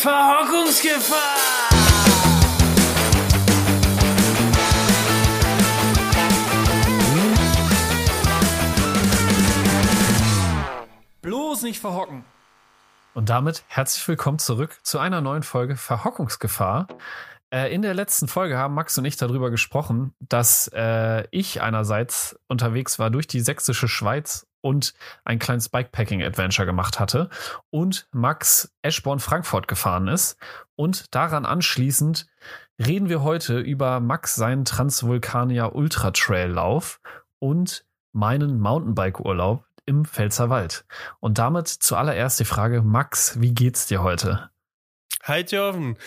Verhockungsgefahr! Bloß nicht verhocken. Und damit herzlich willkommen zurück zu einer neuen Folge Verhockungsgefahr. Äh, in der letzten Folge haben Max und ich darüber gesprochen, dass äh, ich einerseits unterwegs war durch die sächsische Schweiz und ein kleines Bikepacking-Adventure gemacht hatte und Max Eschborn-Frankfurt gefahren ist. Und daran anschließend reden wir heute über Max seinen Transvulkanier Ultra Trail Lauf und meinen Mountainbike-Urlaub im Pfälzerwald. Und damit zuallererst die Frage, Max, wie geht's dir heute? Hi Joven,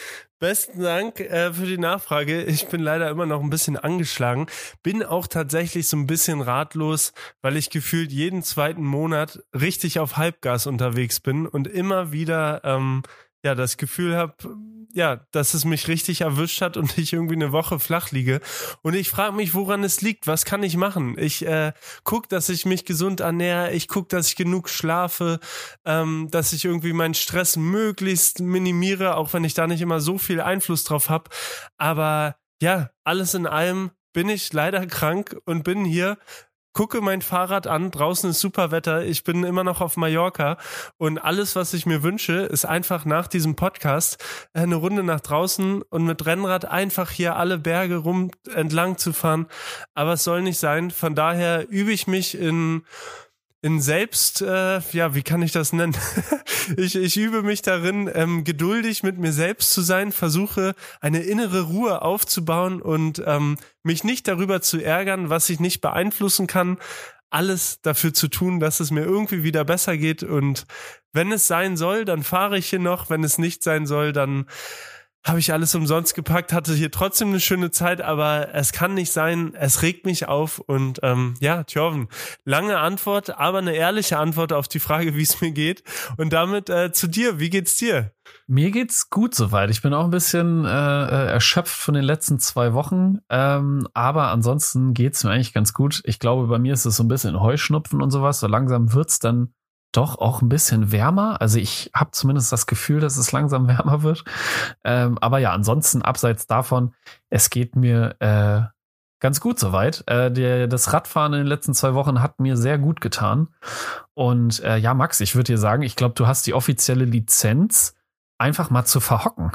besten Dank äh, für die Nachfrage. Ich bin leider immer noch ein bisschen angeschlagen, bin auch tatsächlich so ein bisschen ratlos, weil ich gefühlt jeden zweiten Monat richtig auf Halbgas unterwegs bin und immer wieder ähm, ja das Gefühl habe, ja, dass es mich richtig erwischt hat und ich irgendwie eine Woche flach liege. Und ich frage mich, woran es liegt. Was kann ich machen? Ich äh, guck, dass ich mich gesund ernähre. Ich guck, dass ich genug schlafe, ähm, dass ich irgendwie meinen Stress möglichst minimiere, auch wenn ich da nicht immer so viel Einfluss drauf habe. Aber ja, alles in allem bin ich leider krank und bin hier gucke mein Fahrrad an, draußen ist super Wetter, ich bin immer noch auf Mallorca und alles, was ich mir wünsche, ist einfach nach diesem Podcast eine Runde nach draußen und mit Rennrad einfach hier alle Berge rum entlang zu fahren. Aber es soll nicht sein. Von daher übe ich mich in in selbst, äh, ja, wie kann ich das nennen? ich, ich übe mich darin, ähm, geduldig mit mir selbst zu sein, versuche eine innere Ruhe aufzubauen und ähm, mich nicht darüber zu ärgern, was ich nicht beeinflussen kann, alles dafür zu tun, dass es mir irgendwie wieder besser geht und wenn es sein soll, dann fahre ich hier noch, wenn es nicht sein soll, dann habe ich alles umsonst gepackt, hatte hier trotzdem eine schöne Zeit, aber es kann nicht sein, es regt mich auf und ähm, ja, Tjorven, lange Antwort, aber eine ehrliche Antwort auf die Frage, wie es mir geht und damit äh, zu dir, wie geht's dir? Mir geht's gut soweit. Ich bin auch ein bisschen äh, äh, erschöpft von den letzten zwei Wochen, ähm, aber ansonsten geht's mir eigentlich ganz gut. Ich glaube, bei mir ist es so ein bisschen Heuschnupfen und sowas. So langsam wird's dann doch auch ein bisschen wärmer. Also ich habe zumindest das Gefühl, dass es langsam wärmer wird. Ähm, aber ja, ansonsten abseits davon, es geht mir äh, ganz gut soweit. Äh, der, das Radfahren in den letzten zwei Wochen hat mir sehr gut getan. Und äh, ja, Max, ich würde dir sagen, ich glaube, du hast die offizielle Lizenz, einfach mal zu verhocken.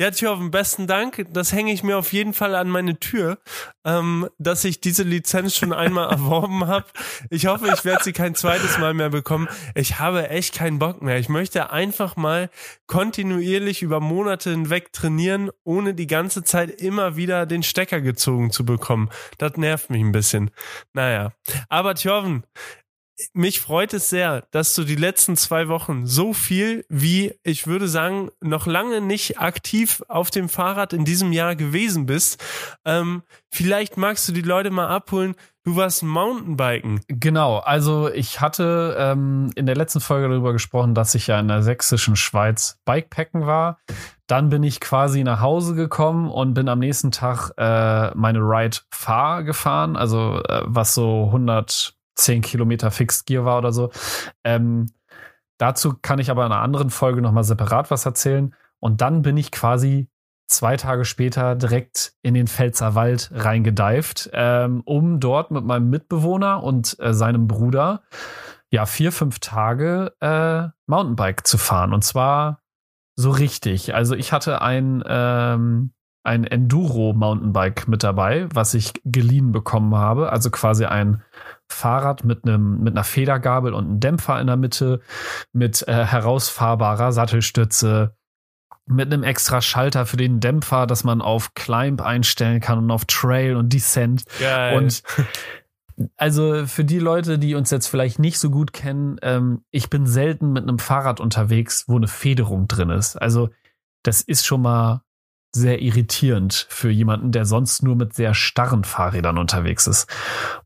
Ja, Tjorven, besten Dank. Das hänge ich mir auf jeden Fall an meine Tür, ähm, dass ich diese Lizenz schon einmal erworben habe. Ich hoffe, ich werde sie kein zweites Mal mehr bekommen. Ich habe echt keinen Bock mehr. Ich möchte einfach mal kontinuierlich über Monate hinweg trainieren, ohne die ganze Zeit immer wieder den Stecker gezogen zu bekommen. Das nervt mich ein bisschen. Naja. Aber Tjorven, mich freut es sehr, dass du die letzten zwei Wochen so viel wie, ich würde sagen, noch lange nicht aktiv auf dem Fahrrad in diesem Jahr gewesen bist. Ähm, vielleicht magst du die Leute mal abholen. Du warst Mountainbiken. Genau, also ich hatte ähm, in der letzten Folge darüber gesprochen, dass ich ja in der sächsischen Schweiz Bikepacken war. Dann bin ich quasi nach Hause gekommen und bin am nächsten Tag äh, meine Ride Fahr gefahren, also äh, was so 100 10 Kilometer Fixed Gear war oder so. Ähm, dazu kann ich aber in einer anderen Folge nochmal separat was erzählen. Und dann bin ich quasi zwei Tage später direkt in den Pfälzer Wald reingedeift, ähm, um dort mit meinem Mitbewohner und äh, seinem Bruder ja vier, fünf Tage äh, Mountainbike zu fahren. Und zwar so richtig. Also ich hatte ein, ähm, ein Enduro-Mountainbike mit dabei, was ich geliehen bekommen habe. Also quasi ein Fahrrad mit einem mit einer Federgabel und einem Dämpfer in der Mitte, mit äh, herausfahrbarer Sattelstütze, mit einem extra Schalter für den Dämpfer, dass man auf Climb einstellen kann und auf Trail und Descent. Geil. Und also für die Leute, die uns jetzt vielleicht nicht so gut kennen, ähm, ich bin selten mit einem Fahrrad unterwegs, wo eine Federung drin ist. Also das ist schon mal sehr irritierend für jemanden, der sonst nur mit sehr starren Fahrrädern unterwegs ist.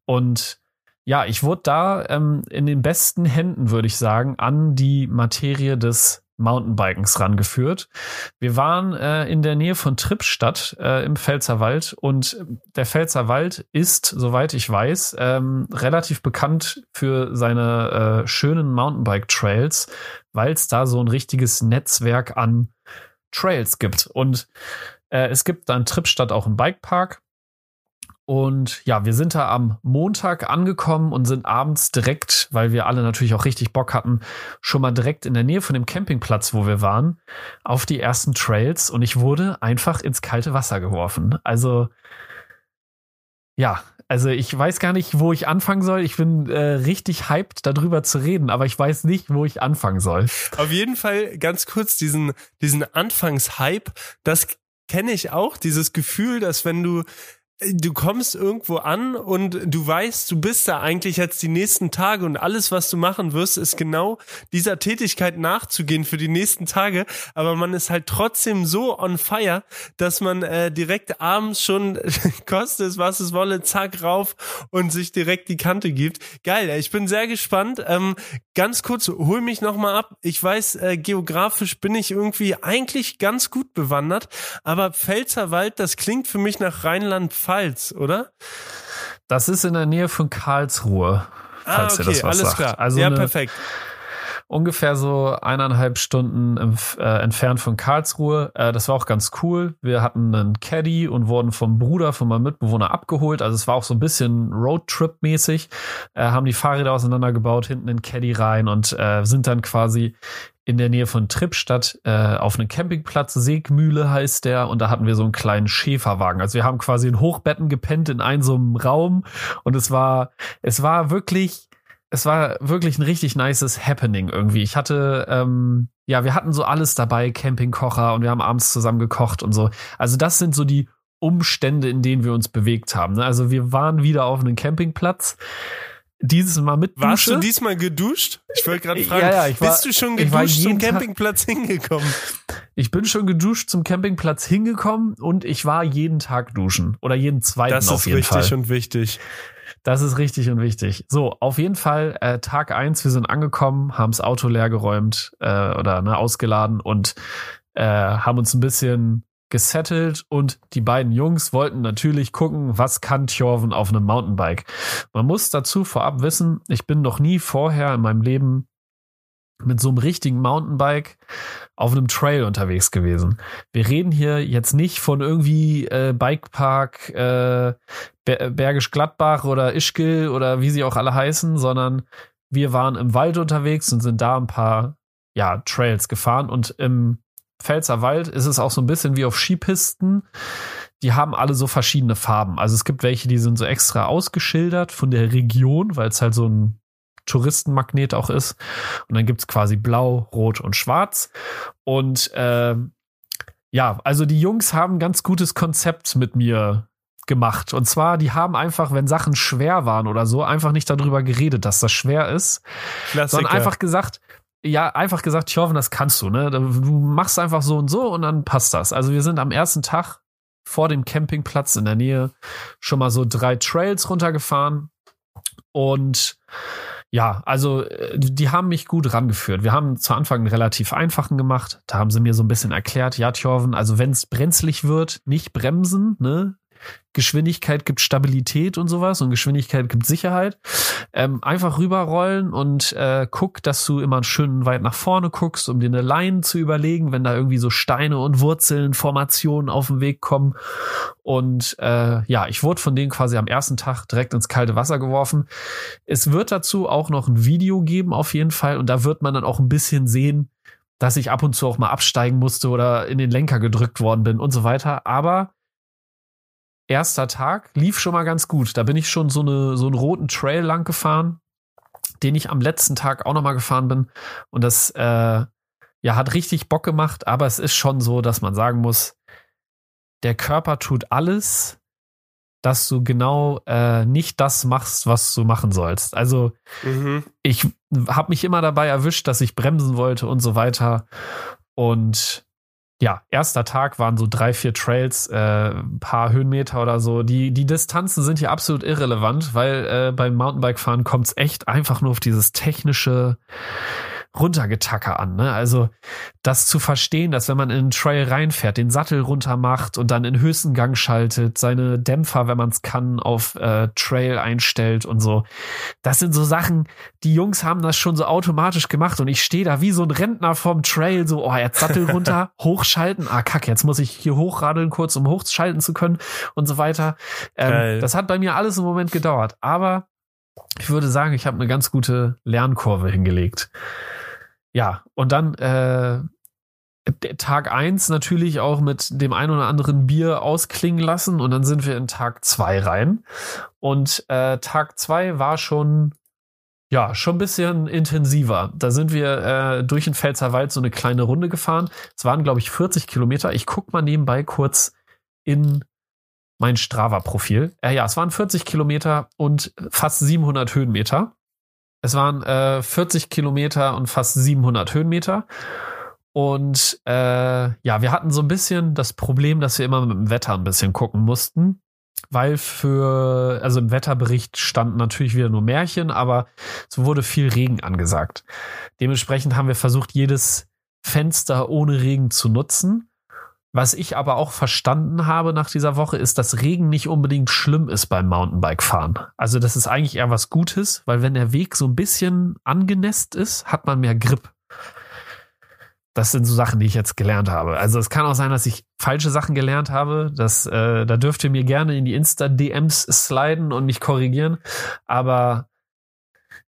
Und ja, ich wurde da ähm, in den besten Händen, würde ich sagen, an die Materie des Mountainbikens rangeführt. Wir waren äh, in der Nähe von Trippstadt äh, im Pfälzerwald und der Pfälzerwald ist, soweit ich weiß, ähm, relativ bekannt für seine äh, schönen Mountainbike-Trails, weil es da so ein richtiges Netzwerk an Trails gibt. Und äh, es gibt dann Trippstadt auch einen Bikepark und ja, wir sind da am Montag angekommen und sind abends direkt, weil wir alle natürlich auch richtig Bock hatten, schon mal direkt in der Nähe von dem Campingplatz, wo wir waren, auf die ersten Trails und ich wurde einfach ins kalte Wasser geworfen. Also ja, also ich weiß gar nicht, wo ich anfangen soll. Ich bin äh, richtig hyped, darüber zu reden, aber ich weiß nicht, wo ich anfangen soll. Auf jeden Fall ganz kurz diesen, diesen Anfangshype, das kenne ich auch, dieses Gefühl, dass wenn du du kommst irgendwo an und du weißt, du bist da eigentlich jetzt die nächsten Tage und alles, was du machen wirst, ist genau dieser Tätigkeit nachzugehen für die nächsten Tage. Aber man ist halt trotzdem so on fire, dass man äh, direkt abends schon kostet es, was es wolle, zack rauf und sich direkt die Kante gibt. Geil, ich bin sehr gespannt. Ähm, ganz kurz, hol mich nochmal ab. Ich weiß, äh, geografisch bin ich irgendwie eigentlich ganz gut bewandert, aber Pfälzerwald, das klingt für mich nach Rheinland Pfalz, oder? Das ist in der Nähe von Karlsruhe. Ah, Falls okay, ihr das was alles sagt. klar. Also ja, perfekt. ungefähr so eineinhalb Stunden im, äh, entfernt von Karlsruhe. Äh, das war auch ganz cool. Wir hatten einen Caddy und wurden vom Bruder von meinem Mitbewohner abgeholt. Also es war auch so ein bisschen Roadtrip-mäßig. Äh, haben die Fahrräder auseinandergebaut, hinten in den Caddy rein und äh, sind dann quasi in der Nähe von Trippstadt äh, auf einem Campingplatz, Segmühle heißt der, und da hatten wir so einen kleinen Schäferwagen. Also wir haben quasi in Hochbetten gepennt in einem so einem Raum und es war, es war wirklich, es war wirklich ein richtig nices Happening irgendwie. Ich hatte, ähm, ja, wir hatten so alles dabei, Campingkocher und wir haben abends zusammen gekocht und so. Also das sind so die Umstände, in denen wir uns bewegt haben. ne? Also wir waren wieder auf einem Campingplatz. Dieses Mal mit Warst du Dusche. diesmal geduscht? Ich wollte gerade Ja, fragen, ja, ich war- bist du schon geduscht zum jeden Tag- Campingplatz hingekommen? Ich bin schon geduscht zum Campingplatz hingekommen und ich war jeden Tag duschen. Oder jeden zweiten Das auf ist jeden richtig Fall. und wichtig. Das ist richtig und wichtig. So, auf jeden Fall äh, Tag eins. wir sind angekommen, haben das Auto leer geräumt äh, oder ne, ausgeladen und äh, haben uns ein bisschen gesettelt und die beiden Jungs wollten natürlich gucken, was kann Thjorven auf einem Mountainbike. Man muss dazu vorab wissen, ich bin noch nie vorher in meinem Leben mit so einem richtigen Mountainbike auf einem Trail unterwegs gewesen. Wir reden hier jetzt nicht von irgendwie äh, Bikepark äh, Ber Bergisch Gladbach oder Ischgl oder wie sie auch alle heißen, sondern wir waren im Wald unterwegs und sind da ein paar ja, Trails gefahren und im Pfälzerwald ist es auch so ein bisschen wie auf Skipisten. Die haben alle so verschiedene Farben. Also es gibt welche, die sind so extra ausgeschildert von der Region, weil es halt so ein Touristenmagnet auch ist. Und dann gibt's quasi blau, rot und schwarz. Und ähm, ja, also die Jungs haben ein ganz gutes Konzept mit mir gemacht. Und zwar, die haben einfach, wenn Sachen schwer waren oder so, einfach nicht darüber geredet, dass das schwer ist, Klassiker. sondern einfach gesagt, ja, einfach gesagt, Tjoven, das kannst du, ne? Du machst einfach so und so und dann passt das. Also wir sind am ersten Tag vor dem Campingplatz in der Nähe schon mal so drei Trails runtergefahren und ja, also äh, die haben mich gut rangeführt. Wir haben zu Anfang einen relativ einfachen gemacht. Da haben sie mir so ein bisschen erklärt, ja, Tjorven, also wenn es brenzlig wird, nicht bremsen, ne? Geschwindigkeit gibt Stabilität und sowas und Geschwindigkeit gibt Sicherheit. Ähm, einfach rüberrollen und äh, guck, dass du immer schön weit nach vorne guckst, um dir eine Line zu überlegen, wenn da irgendwie so Steine und Wurzeln, Formationen auf den Weg kommen. Und äh, ja, ich wurde von denen quasi am ersten Tag direkt ins kalte Wasser geworfen. Es wird dazu auch noch ein Video geben, auf jeden Fall. Und da wird man dann auch ein bisschen sehen, dass ich ab und zu auch mal absteigen musste oder in den Lenker gedrückt worden bin und so weiter. Aber erster Tag lief schon mal ganz gut. Da bin ich schon so, eine, so einen roten Trail lang gefahren, den ich am letzten Tag auch noch mal gefahren bin. Und das äh, ja hat richtig Bock gemacht, aber es ist schon so, dass man sagen muss, der Körper tut alles, dass du genau äh, nicht das machst, was du machen sollst. Also Mhm. ich habe mich immer dabei erwischt, dass ich bremsen wollte und so weiter. Und ja, erster Tag waren so drei, vier Trails, äh, ein paar Höhenmeter oder so. Die, die Distanzen sind hier absolut irrelevant, weil äh, beim Mountainbike-Fahren kommt es echt einfach nur auf dieses technische Runtergetacker an. Ne? Also das zu verstehen, dass wenn man in einen Trail reinfährt, den Sattel runter macht und dann in höchsten Gang schaltet, seine Dämpfer, wenn man es kann, auf äh, Trail einstellt und so. Das sind so Sachen, die Jungs haben das schon so automatisch gemacht und ich stehe da wie so ein Rentner vom Trail, so, oh, jetzt Sattel runter, hochschalten, ah, kack, jetzt muss ich hier hochradeln kurz, um hochschalten zu können und so weiter. Ähm, das hat bei mir alles im Moment gedauert, aber ich würde sagen, ich habe eine ganz gute Lernkurve hingelegt. Ja, und dann äh, Tag eins natürlich auch mit dem ein oder anderen Bier ausklingen lassen und dann sind wir in Tag zwei rein. Und äh, Tag zwei war schon, ja, schon ein bisschen intensiver. Da sind wir äh, durch den Pfälzerwald so eine kleine Runde gefahren. Es waren, glaube ich, 40 Kilometer. Ich guck mal nebenbei kurz in mein Strava-Profil. Äh, ja, es waren 40 Kilometer und fast 700 Höhenmeter. Es waren äh, 40 Kilometer und fast 700 Höhenmeter. Und äh, ja, wir hatten so ein bisschen das Problem, dass wir immer mit dem Wetter ein bisschen gucken mussten. Weil für, also im Wetterbericht standen natürlich wieder nur Märchen, aber es wurde viel Regen angesagt. Dementsprechend haben wir versucht, jedes Fenster ohne Regen zu nutzen. Was ich aber auch verstanden habe nach dieser Woche, ist, dass Regen nicht unbedingt schlimm ist beim Mountainbike-Fahren. Also das ist eigentlich eher was Gutes, weil wenn der Weg so ein bisschen angenässt ist, hat man mehr Grip. Das sind so Sachen, die ich jetzt gelernt habe. Also es kann auch sein, dass ich falsche Sachen gelernt habe. Das, äh, da dürft ihr mir gerne in die Insta-DMs sliden und mich korrigieren. Aber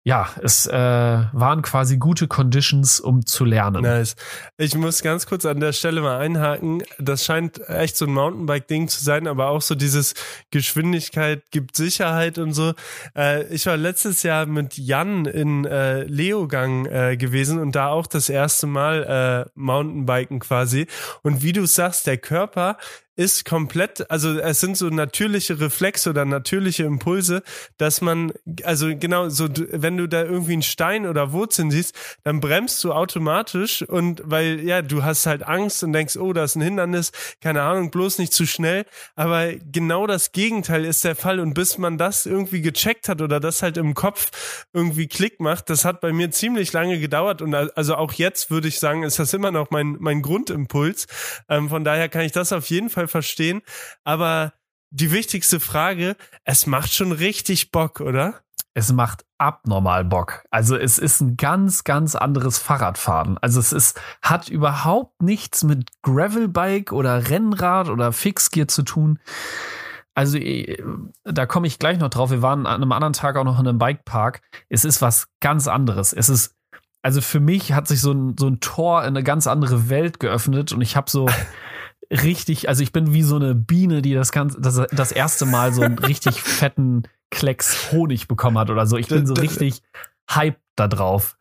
ja, es äh, waren quasi gute Conditions, um zu lernen. Nice. Ich muss ganz kurz an der Stelle mal einhaken. Das scheint echt so ein Mountainbike-Ding zu sein, aber auch so dieses Geschwindigkeit gibt Sicherheit und so. Äh, ich war letztes Jahr mit Jan in äh, Leogang äh, gewesen und da auch das erste Mal äh, Mountainbiken quasi. Und wie du sagst, der Körper ist komplett, also es sind so natürliche Reflexe oder natürliche Impulse, dass man, also genau, so wenn du da irgendwie einen Stein oder Wurzeln siehst, dann bremst du automatisch und weil, ja, du hast halt Angst und denkst, oh, da ist ein Hindernis, keine Ahnung, bloß nicht zu schnell. Aber genau das Gegenteil ist der Fall und bis man das irgendwie gecheckt hat oder das halt im Kopf irgendwie Klick macht, das hat bei mir ziemlich lange gedauert und also auch jetzt würde ich sagen, ist das immer noch mein, mein Grundimpuls. Ähm, von daher kann ich das auf jeden Fall Fall verstehen. Aber die wichtigste Frage, es macht schon richtig Bock, oder? Es macht abnormal Bock. Also es ist ein ganz, ganz anderes Fahrradfahren. Also es ist, hat überhaupt nichts mit Gravelbike oder Rennrad oder Fixgear zu tun. Also äh, da komme ich gleich noch drauf. Wir waren an einem anderen Tag auch noch in einem Bikepark. Es ist was ganz anderes. Es ist, also für mich hat sich so ein, so ein Tor in eine ganz andere Welt geöffnet und ich habe so richtig, also ich bin wie so eine Biene, die das ganze, das, das erste Mal so einen richtig fetten Klecks Honig bekommen hat oder so. Ich bin so richtig hyped da drauf.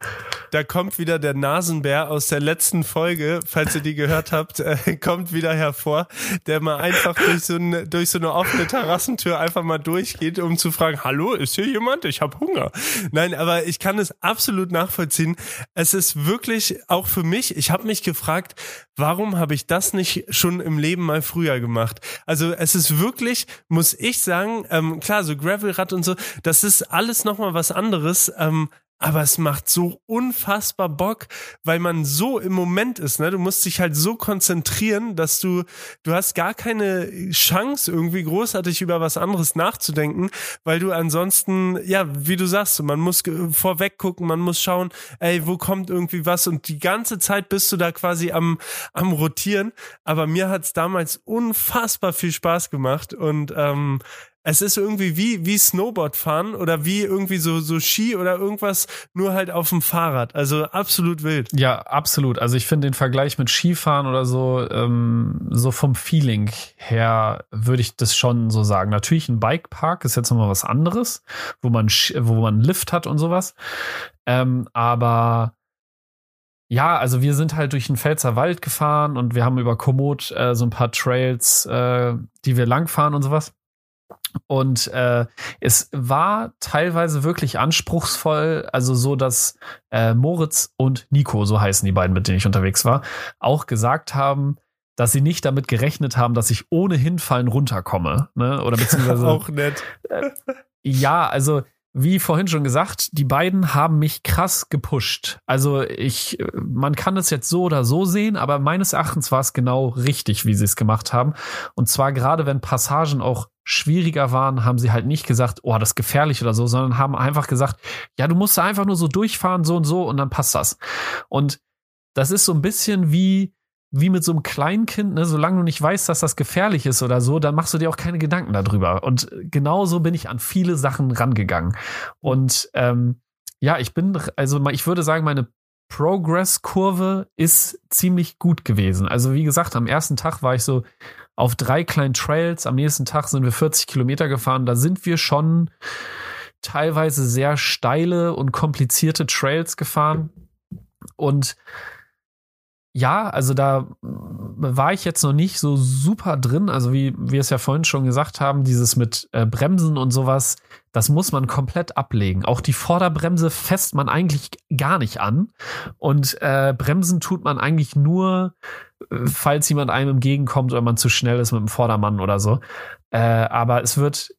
Da kommt wieder der Nasenbär aus der letzten Folge, falls ihr die gehört habt, äh, kommt wieder hervor, der mal einfach durch so, eine, durch so eine offene Terrassentür einfach mal durchgeht, um zu fragen, hallo, ist hier jemand? Ich habe Hunger. Nein, aber ich kann es absolut nachvollziehen. Es ist wirklich auch für mich, ich habe mich gefragt, warum habe ich das nicht schon im Leben mal früher gemacht? Also es ist wirklich, muss ich sagen, ähm, klar, so Gravelrad und so, das ist alles nochmal was anderes. Ähm, aber es macht so unfassbar Bock, weil man so im Moment ist, ne? Du musst dich halt so konzentrieren, dass du, du hast gar keine Chance, irgendwie großartig über was anderes nachzudenken, weil du ansonsten, ja, wie du sagst, man muss vorweg gucken, man muss schauen, ey, wo kommt irgendwie was und die ganze Zeit bist du da quasi am, am rotieren. Aber mir hat's damals unfassbar viel Spaß gemacht und ähm, es ist irgendwie wie, wie Snowboard fahren oder wie irgendwie so, so Ski oder irgendwas, nur halt auf dem Fahrrad. Also absolut wild. Ja, absolut. Also ich finde den Vergleich mit Skifahren oder so, ähm, so vom Feeling her würde ich das schon so sagen. Natürlich ein Bikepark ist jetzt nochmal was anderes, wo man, wo man Lift hat und sowas. Ähm, aber ja, also wir sind halt durch den Pfälzer Wald gefahren und wir haben über Komoot äh, so ein paar Trails, äh, die wir langfahren und sowas. Und äh, es war teilweise wirklich anspruchsvoll, also so, dass äh, Moritz und Nico, so heißen die beiden, mit denen ich unterwegs war, auch gesagt haben, dass sie nicht damit gerechnet haben, dass ich ohne Hinfallen runterkomme. Ne? Oder beziehungsweise. auch nett. Äh, ja, also wie vorhin schon gesagt, die beiden haben mich krass gepusht. Also ich, man kann es jetzt so oder so sehen, aber meines Erachtens war es genau richtig, wie sie es gemacht haben. Und zwar gerade wenn Passagen auch schwieriger waren, haben sie halt nicht gesagt, oh, das ist gefährlich oder so, sondern haben einfach gesagt, ja, du musst da einfach nur so durchfahren, so und so, und dann passt das. Und das ist so ein bisschen wie, wie mit so einem Kleinkind, ne, solange du nicht weißt, dass das gefährlich ist oder so, dann machst du dir auch keine Gedanken darüber. Und genauso bin ich an viele Sachen rangegangen. Und ähm, ja, ich bin, also ich würde sagen, meine Progress-Kurve ist ziemlich gut gewesen. Also wie gesagt, am ersten Tag war ich so auf drei kleinen Trails, am nächsten Tag sind wir 40 Kilometer gefahren. Da sind wir schon teilweise sehr steile und komplizierte Trails gefahren. Und ja, also da war ich jetzt noch nicht so super drin. Also wie wir es ja vorhin schon gesagt haben, dieses mit äh, Bremsen und sowas, das muss man komplett ablegen. Auch die Vorderbremse fässt man eigentlich gar nicht an. Und äh, Bremsen tut man eigentlich nur, äh, falls jemand einem entgegenkommt oder man zu schnell ist mit dem Vordermann oder so. Äh, aber es wird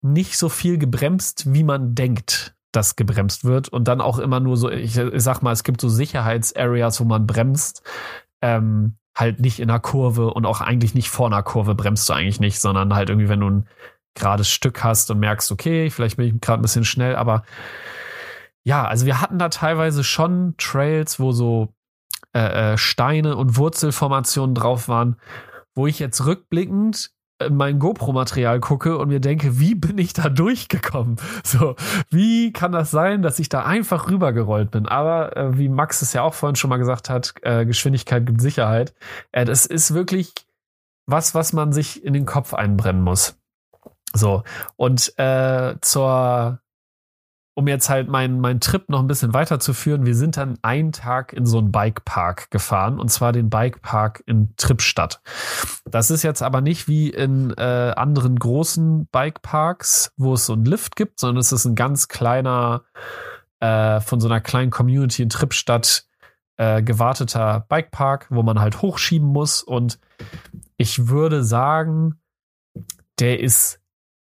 nicht so viel gebremst, wie man denkt das gebremst wird. Und dann auch immer nur so, ich, ich sag mal, es gibt so Sicherheitsareas, wo man bremst, ähm, halt nicht in einer Kurve und auch eigentlich nicht vor einer Kurve bremst du eigentlich nicht, sondern halt irgendwie, wenn du ein gerades Stück hast und merkst, okay, vielleicht bin ich gerade ein bisschen schnell, aber ja, also wir hatten da teilweise schon Trails, wo so äh, äh Steine und Wurzelformationen drauf waren, wo ich jetzt rückblickend mein GoPro-Material gucke und mir denke, wie bin ich da durchgekommen? So, wie kann das sein, dass ich da einfach rübergerollt bin? Aber äh, wie Max es ja auch vorhin schon mal gesagt hat, äh, Geschwindigkeit gibt Sicherheit. Äh, das ist wirklich was, was man sich in den Kopf einbrennen muss. So, und äh, zur um jetzt halt meinen mein Trip noch ein bisschen weiterzuführen, wir sind dann einen Tag in so einen Bikepark gefahren und zwar den Bikepark in Trippstadt. Das ist jetzt aber nicht wie in äh, anderen großen Bikeparks, wo es so einen Lift gibt, sondern es ist ein ganz kleiner, äh, von so einer kleinen Community in Trippstadt äh, gewarteter Bikepark, wo man halt hochschieben muss und ich würde sagen, der ist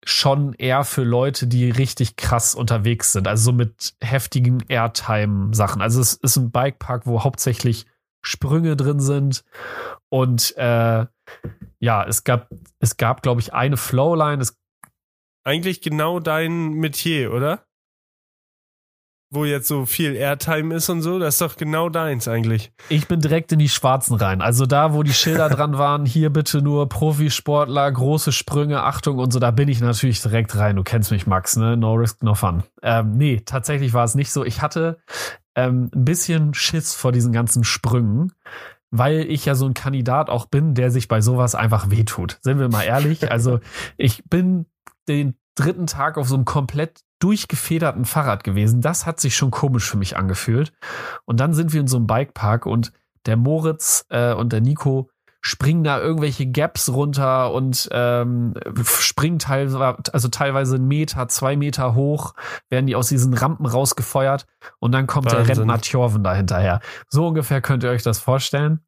schon eher für Leute, die richtig krass unterwegs sind. Also so mit heftigen Airtime-Sachen. Also es ist ein Bikepark, wo hauptsächlich Sprünge drin sind. Und äh, ja, es gab, es gab, glaube ich, eine Flowline. Es Eigentlich genau dein Metier, oder? Wo jetzt so viel Airtime ist und so, das ist doch genau deins eigentlich. Ich bin direkt in die Schwarzen rein. Also da, wo die Schilder dran waren, hier bitte nur Profisportler, große Sprünge, Achtung und so, da bin ich natürlich direkt rein. Du kennst mich, Max, ne? No risk, no fun. Ähm, nee, tatsächlich war es nicht so. Ich hatte ähm, ein bisschen Schiss vor diesen ganzen Sprüngen weil ich ja so ein Kandidat auch bin, der sich bei sowas einfach wehtut. Sind wir mal ehrlich? Also ich bin den dritten Tag auf so einem komplett durchgefederten Fahrrad gewesen. Das hat sich schon komisch für mich angefühlt. Und dann sind wir in so einem Bikepark und der Moritz äh, und der Nico springen da irgendwelche Gaps runter und ähm, springen teilweise, also teilweise einen Meter, zwei Meter hoch, werden die aus diesen Rampen rausgefeuert und dann kommt Wahnsinn. der Rentner Tjorven da hinterher. So ungefähr könnt ihr euch das vorstellen.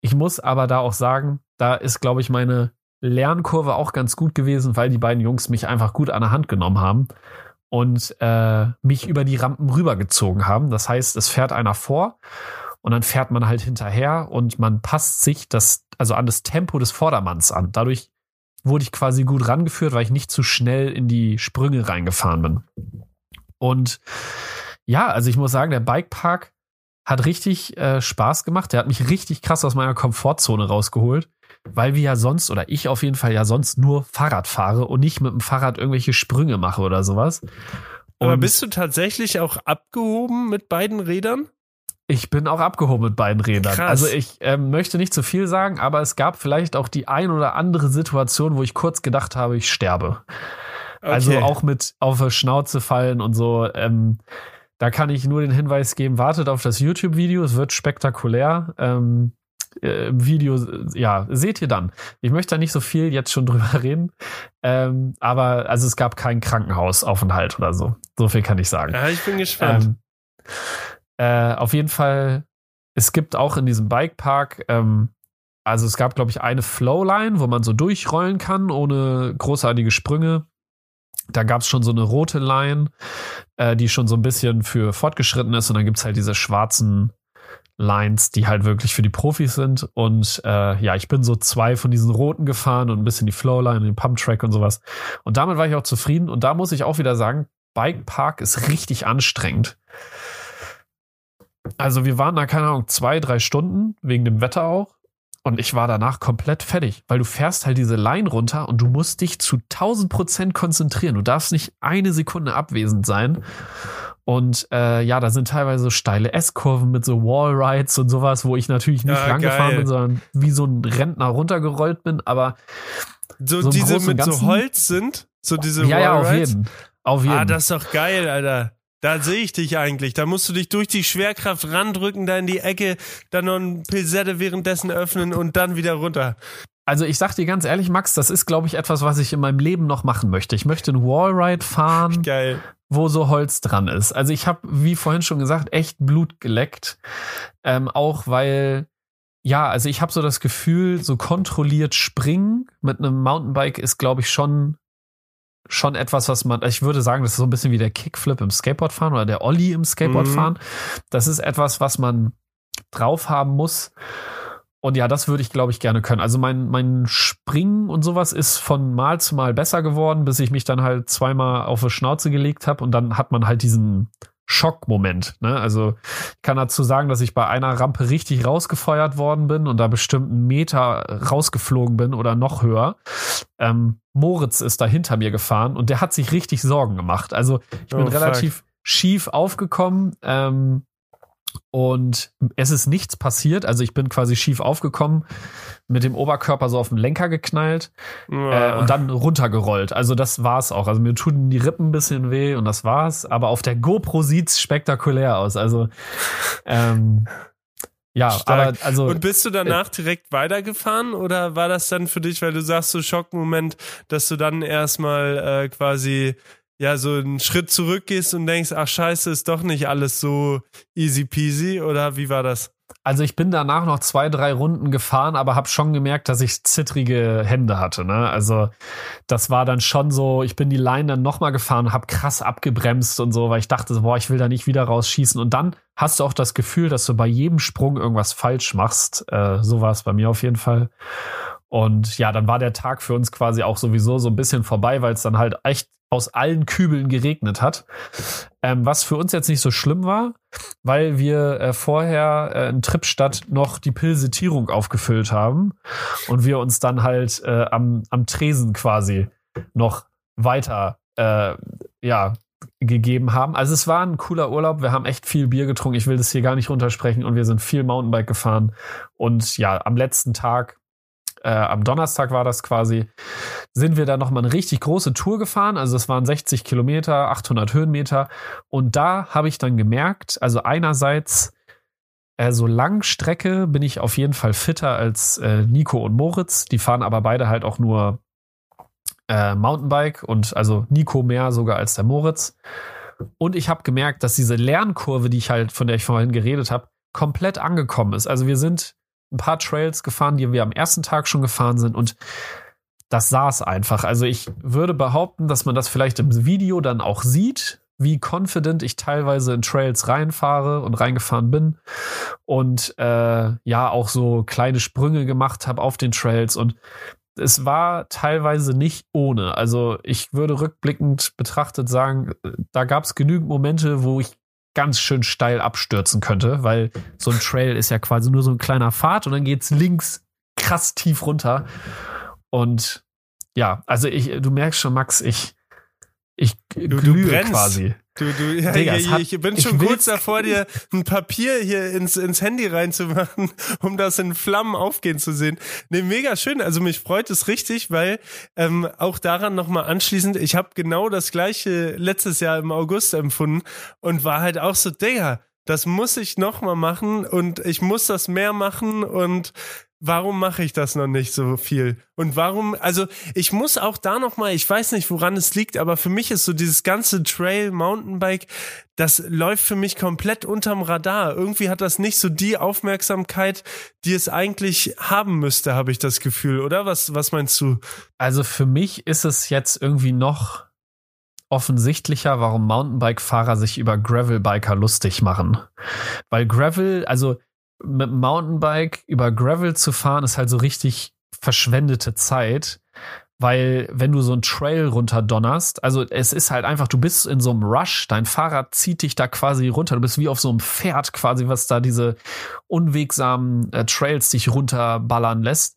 Ich muss aber da auch sagen, da ist, glaube ich, meine Lernkurve auch ganz gut gewesen, weil die beiden Jungs mich einfach gut an der Hand genommen haben und äh, mich über die Rampen rübergezogen haben. Das heißt, es fährt einer vor und dann fährt man halt hinterher und man passt sich das, also an das Tempo des Vordermanns an. Dadurch wurde ich quasi gut rangeführt, weil ich nicht zu schnell in die Sprünge reingefahren bin. Und ja, also ich muss sagen, der Bikepark hat richtig äh, Spaß gemacht. Der hat mich richtig krass aus meiner Komfortzone rausgeholt weil wir ja sonst, oder ich auf jeden Fall ja sonst nur Fahrrad fahre und nicht mit dem Fahrrad irgendwelche Sprünge mache oder sowas. Und Aber bist du tatsächlich auch abgehoben mit beiden Rädern? Ich bin auch abgehoben mit beiden Rädern. Krass. Also ich ähm, möchte nicht zu viel sagen, aber es gab vielleicht auch die ein oder andere Situation, wo ich kurz gedacht habe, ich sterbe. Also okay. Also auch mit auf der Schnauze fallen und so. Ähm, da kann ich nur den Hinweis geben, wartet auf das YouTube-Video, es wird spektakulär. Ähm, äh, Video, ja, seht ihr dann. Ich möchte da nicht so viel jetzt schon drüber reden. Ähm, aber also es gab keinen Krankenhausaufenthalt oder so. So viel kann ich sagen. Ja, ich bin gespannt. Ähm, äh, auf jeden Fall, es gibt auch in diesem Bikepark, ähm, also es gab, glaube ich, eine Flowline, wo man so durchrollen kann, ohne großartige Sprünge. Da gab es schon so eine rote Line, äh, die schon so ein bisschen für fortgeschritten ist. Und dann gibt es halt diese schwarzen Lines, die halt wirklich für die Profis sind. Und äh, ja, ich bin so zwei von diesen roten gefahren und ein bisschen die Flowline und den Pumptrack und sowas. Und damit war ich auch zufrieden. Und da muss ich auch wieder sagen, Bike Park ist richtig anstrengend. Also wir waren da, keine Ahnung, zwei, drei Stunden, wegen dem Wetter auch. Und ich war danach komplett fertig, weil du fährst halt diese Line runter und du musst dich zu 1000 Prozent konzentrieren. Du darfst nicht eine Sekunde abwesend sein. Und äh, ja, da sind teilweise so steile S-Kurven mit so Wallrides und sowas, wo ich natürlich nicht Ja, lang gefahren geil. bin, sondern wie so ein Rentner runtergerollt bin. Aber So, So diese mit so Ganzen- Holz sind, so diese ja, ja, auf Wallrides. jeden. Auf jeden. Ah, das ist doch geil, Alter. Da sehe ich dich eigentlich. Da musst du dich durch die Schwerkraft randrücken, da in die Ecke, dann noch ein Pilsette währenddessen öffnen und dann wieder runter. Also ich sag dir ganz ehrlich, Max, das ist, glaube ich, etwas, was ich in meinem Leben noch machen möchte. Ich möchte einen Wallride fahren, Geil. Wo so Holz dran ist. Also ich habe, wie vorhin schon gesagt, echt Blut geleckt. Ähm, auch weil, ja, also ich habe so das Gefühl, so kontrolliert springen mit einem Mountainbike ist, glaube ich, schon schon etwas, was man, ich würde sagen, das ist so ein bisschen wie der Kickflip im Skateboardfahren oder der Ollie im Skateboardfahren. Das ist etwas, was man drauf haben muss. Und ja, das würde ich, glaube ich, gerne können. Also mein, mein Springen und sowas ist von Mal zu Mal besser geworden, bis ich mich dann halt zweimal auf die Schnauze gelegt habe und dann hat man halt diesen Schockmoment. Ne? Also ich kann dazu sagen, dass ich bei einer Rampe richtig rausgefeuert worden bin und da bestimmt einen Meter rausgeflogen bin oder noch höher. Ähm, Moritz ist da hinter mir gefahren und der hat sich richtig Sorgen gemacht. Also ich bin Oh, relativ schief aufgekommen. Ähm, und es ist nichts passiert. Also ich bin quasi schief aufgekommen, mit dem Oberkörper so auf den Lenker geknallt äh, Ah. und dann runtergerollt. Also das war's auch. Also mir tun die Rippen ein bisschen weh und das war's. Aber auf der GoPro sieht's spektakulär aus. Also ähm, ja, Stark. aber also Und bist du danach direkt weitergefahren oder war das dann für dich, weil du sagst, so Schockmoment, dass du dann erstmal äh, quasi ja so einen Schritt zurückgehst und denkst, ach scheiße, ist doch nicht alles so easy peasy oder wie war das? Also ich bin danach noch zwei, drei Runden gefahren, aber habe schon gemerkt, dass ich zittrige Hände hatte. Ne? Also das war dann schon so, ich bin die Line dann nochmal gefahren, habe krass abgebremst und so, weil ich dachte, boah, ich will da nicht wieder rausschießen. Und dann hast du auch das Gefühl, dass du bei jedem Sprung irgendwas falsch machst. Äh, so war es bei mir auf jeden Fall. Und ja, dann war der Tag für uns quasi auch sowieso so ein bisschen vorbei, weil es dann halt echt aus allen Kübeln geregnet hat. Ähm, was für uns jetzt nicht so schlimm war, weil wir äh, vorher äh, in Trippstadt noch die Pilsetierung aufgefüllt haben und wir uns dann halt äh, am, am Tresen quasi noch weiter äh, ja, gegeben haben. Also es war ein cooler Urlaub. Wir haben echt viel Bier getrunken. Ich will das hier gar nicht runtersprechen und wir sind viel Mountainbike gefahren. Und ja, am letzten Tag, äh, am Donnerstag war das quasi, sind wir dann nochmal eine richtig große Tour gefahren. Also es waren 60 Kilometer, 800 Höhenmeter. Und da habe ich dann gemerkt, also einerseits äh, so Langstrecke bin ich auf jeden Fall fitter als äh, Nico und Moritz. Die fahren aber beide halt auch nur äh, Mountainbike und also Nico mehr sogar als der Moritz. Und ich habe gemerkt, dass diese Lernkurve, die ich halt, von der ich vorhin geredet habe, komplett angekommen ist. Also wir sind ein paar Trails gefahren, die wir am ersten Tag schon gefahren sind und das saß einfach. Also ich würde behaupten, dass man das vielleicht im Video dann auch sieht, wie confident ich teilweise in Trails reinfahre und reingefahren bin und äh, ja auch so kleine Sprünge gemacht habe auf den Trails und es war teilweise nicht ohne. Also ich würde rückblickend betrachtet sagen, da gab es genügend Momente, wo ich ganz schön steil abstürzen könnte, weil so ein Trail ist ja quasi nur so ein kleiner Pfad und dann geht's links krass tief runter. Und ja, also ich, du merkst schon, Max, ich, ich Du- du brennst. quasi. Du, du, ja, Digga, hat- ich bin ich schon will's- kurz davor, dir ein Papier hier ins, ins Handy reinzumachen, um das in Flammen aufgehen zu sehen. Nee, mega schön. Also mich freut es richtig, weil ähm, auch daran nochmal anschließend, ich habe genau das gleiche letztes Jahr im August empfunden und war halt auch so, Digga, das muss ich nochmal machen und ich muss das mehr machen und warum mache ich das noch nicht so viel? Und warum, also ich muss auch da nochmal, ich weiß nicht, woran es liegt, aber für mich ist so dieses ganze Trail, Mountainbike, das läuft für mich komplett unterm Radar. Irgendwie hat das nicht so die Aufmerksamkeit, die es eigentlich haben müsste, habe ich das Gefühl, oder? Was, was meinst du? Also für mich ist es jetzt irgendwie noch offensichtlicher, warum Mountainbike-Fahrer sich über Gravel-Biker lustig machen. Weil Gravel, also mit dem Mountainbike über Gravel zu fahren, ist halt so richtig verschwendete Zeit. Weil, wenn du so einen Trail runterdonnerst, also es ist halt einfach, du bist in so einem Rush, dein Fahrrad zieht dich da quasi runter, du bist wie auf so einem Pferd quasi, was da diese unwegsamen äh, Trails dich runterballern lässt.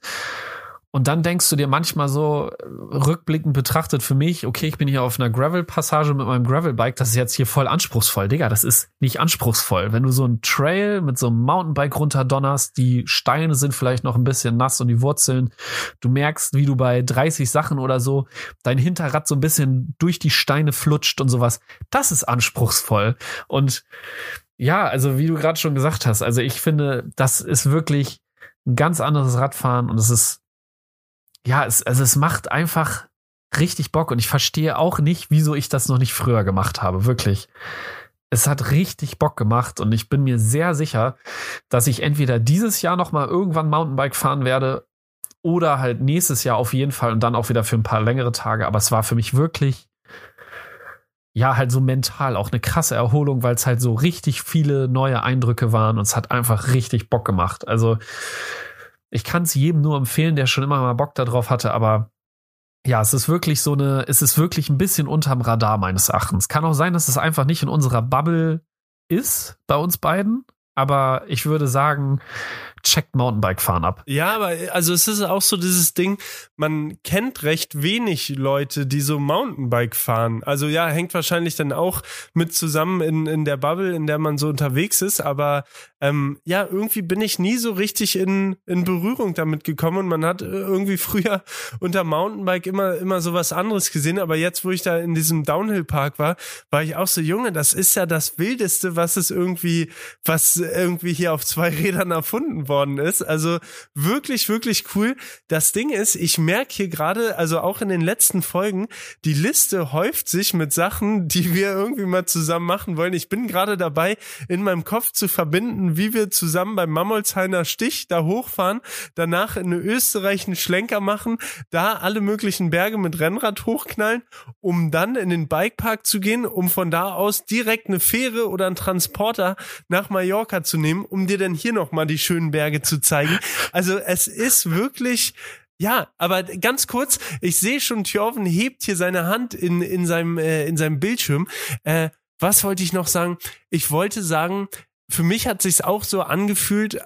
Und dann denkst du dir manchmal so, rückblickend betrachtet für mich, okay, ich bin hier auf einer Gravel-Passage mit meinem Gravel-Bike, das ist jetzt hier voll anspruchsvoll. Digga, das ist nicht anspruchsvoll. Wenn du so einen Trail mit so einem Mountainbike runterdonnerst, die Steine sind vielleicht noch ein bisschen nass und die Wurzeln, du merkst, wie du bei 30 Sachen oder so dein Hinterrad so ein bisschen durch die Steine flutscht und sowas. Das ist anspruchsvoll. Und ja, also wie du gerade schon gesagt hast, also ich finde, das ist wirklich ein ganz anderes Radfahren und es ist ja, es, also es macht einfach richtig Bock und ich verstehe auch nicht, wieso ich das noch nicht früher gemacht habe, wirklich. Es hat richtig Bock gemacht und ich bin mir sehr sicher, dass ich entweder dieses Jahr noch mal irgendwann Mountainbike fahren werde oder halt nächstes Jahr auf jeden Fall und dann auch wieder für ein paar längere Tage, aber es war für mich wirklich ja, halt so mental auch eine krasse Erholung, weil es halt so richtig viele neue Eindrücke waren und es hat einfach richtig Bock gemacht. Also ich kann es jedem nur empfehlen, der schon immer mal Bock darauf hatte, aber ja, es ist wirklich so eine, es ist wirklich ein bisschen unterm Radar meines Erachtens. Kann auch sein, dass es einfach nicht in unserer Bubble ist bei uns beiden, aber ich würde sagen, checkt Mountainbike fahren ab. Ja, aber also es ist auch so dieses Ding, man kennt recht wenig Leute, die so Mountainbike fahren. Also ja, hängt wahrscheinlich dann auch mit zusammen in, in der Bubble, in der man so unterwegs ist, aber ähm, ja, irgendwie bin ich nie so richtig in, in Berührung damit gekommen und man hat irgendwie früher unter Mountainbike immer, immer so was anderes gesehen, aber jetzt, wo ich da in diesem Downhill-Park war, war ich auch so, Junge, das ist ja das Wildeste, was es irgendwie, was irgendwie hier auf zwei Rädern erfunden worden ist. Also wirklich, wirklich cool. Das Ding ist, ich merke hier gerade, also auch in den letzten Folgen, die Liste häuft sich mit Sachen, die wir irgendwie mal zusammen machen wollen. Ich bin gerade dabei, in meinem Kopf zu verbinden, wie wir zusammen beim Mammolsheimer Stich da hochfahren, danach in Österreich einen Schlenker machen, da alle möglichen Berge mit Rennrad hochknallen, um dann in den Bikepark zu gehen, um von da aus direkt eine Fähre oder einen Transporter nach Mallorca zu nehmen, um dir dann hier nochmal die schönen Berge zu zeigen. Also es ist wirklich ja, aber ganz kurz, ich sehe schon, Thjorven hebt hier seine Hand in, in, seinem, äh, in seinem Bildschirm. Äh, was wollte ich noch sagen? Ich wollte sagen, für mich hat sich's auch so angefühlt, äh,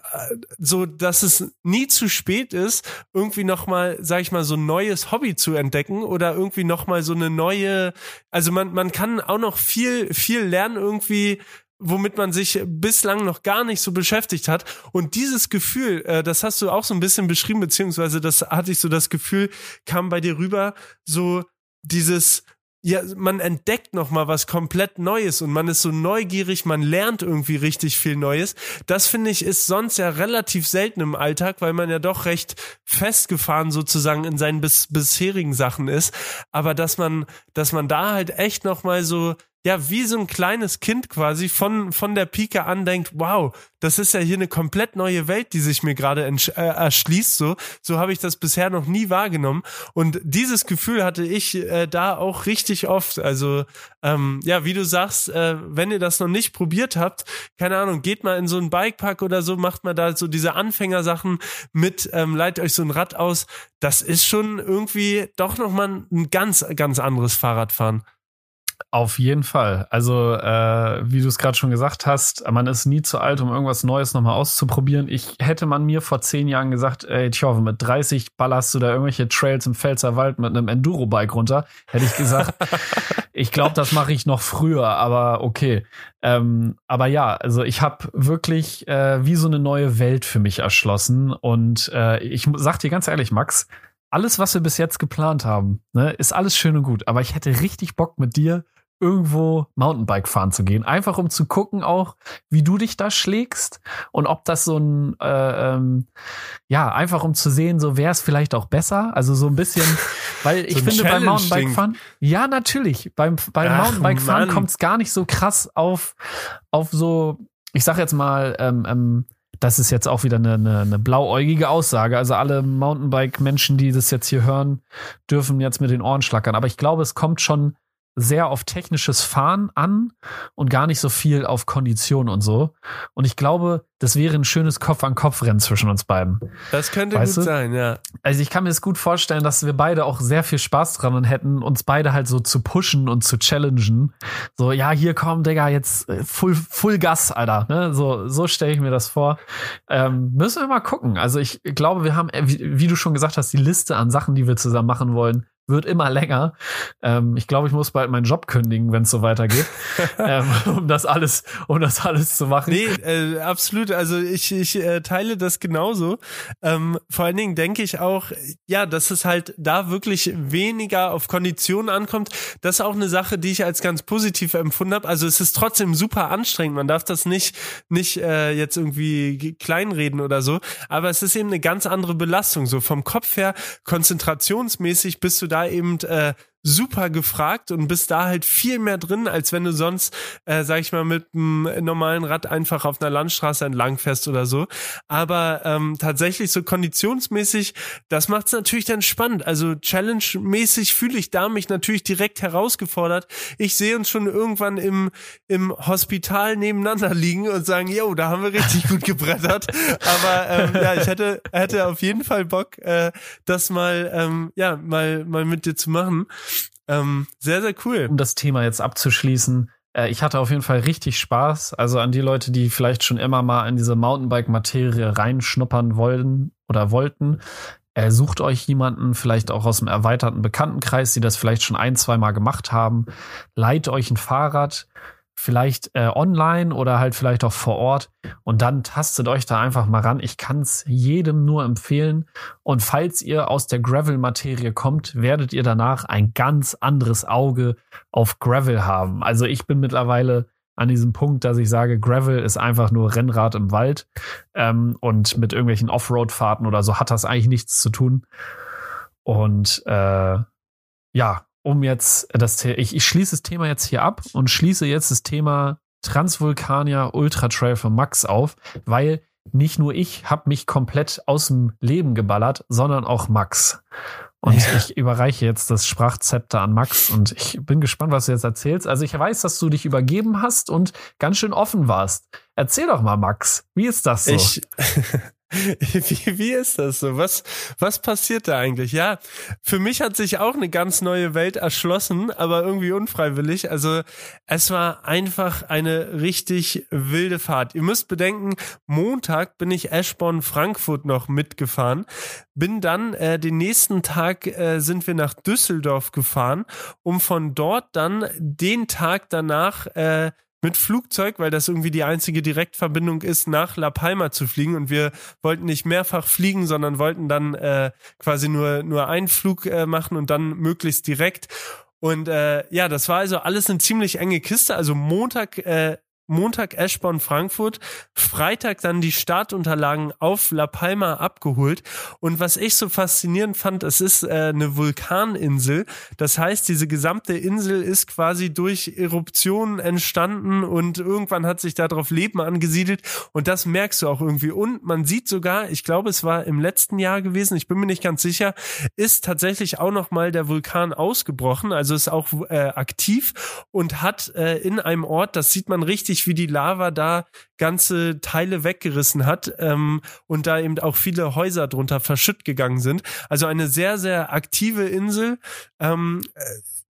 so dass es nie zu spät ist, irgendwie noch mal, sag ich mal, so ein neues Hobby zu entdecken oder irgendwie noch mal so eine neue. Also man man kann auch noch viel viel lernen irgendwie womit man sich bislang noch gar nicht so beschäftigt hat. Und dieses Gefühl, äh, das hast du auch so ein bisschen beschrieben, beziehungsweise das hatte ich so das Gefühl, kam bei dir rüber, so dieses, ja, man entdeckt noch mal was komplett Neues und man ist so neugierig, man lernt irgendwie richtig viel Neues. Das finde ich ist sonst ja relativ selten im Alltag, weil man ja doch recht festgefahren sozusagen in seinen bis bisherigen Sachen ist. Aber dass man, dass man da halt echt noch mal so ja, wie so ein kleines Kind quasi von, von der Pike an denkt, wow, das ist ja hier eine komplett neue Welt, die sich mir gerade äh, erschließt, so. So habe ich das bisher noch nie wahrgenommen. Und dieses Gefühl hatte ich äh, da auch richtig oft. Also, ähm, ja, wie du sagst, äh, wenn ihr das noch nicht probiert habt, keine Ahnung, geht mal in so einen Bikepark oder so, macht mal da so diese Anfängersachen mit, ähm, leitet euch so ein Rad aus. Das ist schon irgendwie doch nochmal ein ganz, ganz anderes Fahrradfahren. Auf jeden Fall. Also, äh, wie du es gerade schon gesagt hast, man ist nie zu alt, um irgendwas Neues nochmal auszuprobieren. Ich hätte man mir vor zehn Jahren gesagt, ey, Tjove, mit 30 ballerst du da irgendwelche Trails im Pfälzer Wald mit einem Enduro-Bike runter, hätte ich gesagt, ich glaube, das mache ich noch früher, aber okay. Ähm, aber ja, also ich habe wirklich äh, wie so eine neue Welt für mich erschlossen. Und äh, ich sag dir ganz ehrlich, Max, alles, was wir bis jetzt geplant haben, ne, ist alles schön und gut. Aber ich hätte richtig Bock mit dir irgendwo Mountainbike fahren zu gehen. Einfach um zu gucken auch, wie du dich da schlägst und ob das so ein, äh, ähm, ja, einfach um zu sehen, so wäre es vielleicht auch besser. Also so ein bisschen, weil ich so finde beim Mountainbike fahren, ja natürlich, beim, beim Mountainbike fahren kommt es gar nicht so krass auf, auf so, ich sag jetzt mal, ähm, ähm, das ist jetzt auch wieder eine, eine, eine blauäugige Aussage. Also alle Mountainbike-Menschen, die das jetzt hier hören, dürfen jetzt mit den Ohren schlackern. Aber ich glaube, es kommt schon sehr auf technisches Fahren an und gar nicht so viel auf Kondition und so. Und ich glaube, das wäre ein schönes Kopf-an-Kopf-Rennen zwischen uns beiden. Das könnte Weißt gut du? sein, ja. Also ich kann mir es gut vorstellen, dass wir beide auch sehr viel Spaß dran hätten, uns beide halt so zu pushen und zu challengen. So, ja, hier komm, Digga, jetzt äh, Full, Full Gas, Alter. Ne? So, so stelle ich mir das vor. Ähm, müssen wir mal gucken. Also ich glaube, wir haben, äh, wie, wie du schon gesagt hast, die Liste an Sachen, die wir zusammen machen wollen, wird immer länger. Ähm, ich glaube, ich muss bald meinen Job kündigen, wenn es so weitergeht, ähm, um das alles, um das alles zu machen. Nee, äh, absolut. Also ich, ich äh, teile das genauso. Ähm, vor allen Dingen denke ich auch, ja, dass es halt da wirklich weniger auf Konditionen ankommt. Das ist auch eine Sache, die ich als ganz positiv empfunden habe. Also es ist trotzdem super anstrengend. Man darf das nicht, nicht äh, jetzt irgendwie kleinreden oder so. Aber es ist eben eine ganz andere Belastung. So vom Kopf her, konzentrationsmäßig bist du da eben äh, super gefragt und bist da halt viel mehr drin, als wenn du sonst, äh, sag ich mal, mit einem normalen Rad einfach auf einer Landstraße entlang fährst oder so. Aber ähm, tatsächlich so konditionsmäßig, das macht es natürlich dann spannend. Also Challenge-mäßig fühle ich da mich natürlich direkt herausgefordert. Ich sehe uns schon irgendwann im, im Hospital nebeneinander liegen und sagen, yo, da haben wir richtig gut gebrettert. Aber ähm, ja, ich hätte, hätte auf jeden Fall Bock, äh, das mal, ähm, ja, mal, mal mit dir zu machen. Ähm, sehr, sehr cool. um das Thema jetzt abzuschließen, äh, ich hatte auf jeden Fall richtig Spaß. Also an die Leute, die vielleicht schon immer mal in diese Mountainbike-Materie reinschnuppern wollen oder wollten. Äh, sucht euch jemanden, vielleicht auch aus dem erweiterten Bekanntenkreis, die das vielleicht schon ein, zwei Mal gemacht haben. Leiht euch ein Fahrrad, vielleicht äh, online oder halt vielleicht auch vor Ort und dann tastet euch da einfach mal ran. Ich kann es jedem nur empfehlen. Und falls ihr aus der Gravel-Materie kommt, werdet ihr danach ein ganz anderes Auge auf Gravel haben. Also ich bin mittlerweile an diesem Punkt, dass ich sage, Gravel ist einfach nur Rennrad im Wald ähm, und mit irgendwelchen Offroad-Fahrten oder so hat das eigentlich nichts zu tun. Und äh, ja, um jetzt das, The- ich, ich schließe das Thema jetzt hier ab und schließe jetzt das Thema Transvulkania Ultra Trail von Max auf, weil nicht nur ich habe mich komplett aus dem Leben geballert, sondern auch Max. Und Ja. ich überreiche jetzt das Sprachzepter an Max und ich bin gespannt, was du jetzt erzählst. Also ich weiß, dass du dich übergeben hast und ganz schön offen warst. Erzähl doch mal, Max, wie ist das so? Ich, wie, wie ist das so? Was, was passiert da eigentlich? Ja, für mich hat sich auch eine ganz neue Welt erschlossen, aber irgendwie unfreiwillig. Also es war einfach eine richtig wilde Fahrt. Ihr müsst bedenken, Montag bin ich Eschborn-Frankfurt noch mitgefahren. Bin dann äh, den nächsten Tag äh, sind wir nach Düsseldorf gefahren, um von dort dann den Tag danach äh, mit Flugzeug, weil das irgendwie die einzige Direktverbindung ist, nach La Palma zu fliegen. Und wir wollten nicht mehrfach fliegen, sondern wollten dann äh, quasi nur, nur einen Flug äh, machen und dann möglichst direkt. Und äh, ja, das war also alles eine ziemlich enge Kiste. Also Montag, äh, Montag Eschborn Frankfurt, Freitag dann die Startunterlagen auf La Palma abgeholt. Und was ich so faszinierend fand, es ist äh, eine Vulkaninsel. Das heißt, diese gesamte Insel ist quasi durch Eruptionen entstanden und irgendwann hat sich darauf Leben angesiedelt. Und das merkst du auch irgendwie. Und man sieht sogar, ich glaube, es war im letzten Jahr gewesen, ich bin mir nicht ganz sicher, ist tatsächlich auch noch mal der Vulkan ausgebrochen. Also ist auch äh, aktiv und hat äh, in einem Ort, das sieht man richtig, wie die Lava da ganze Teile weggerissen hat ähm, und da eben auch viele Häuser drunter verschütt gegangen sind. Also eine sehr, sehr aktive Insel. Ähm, äh,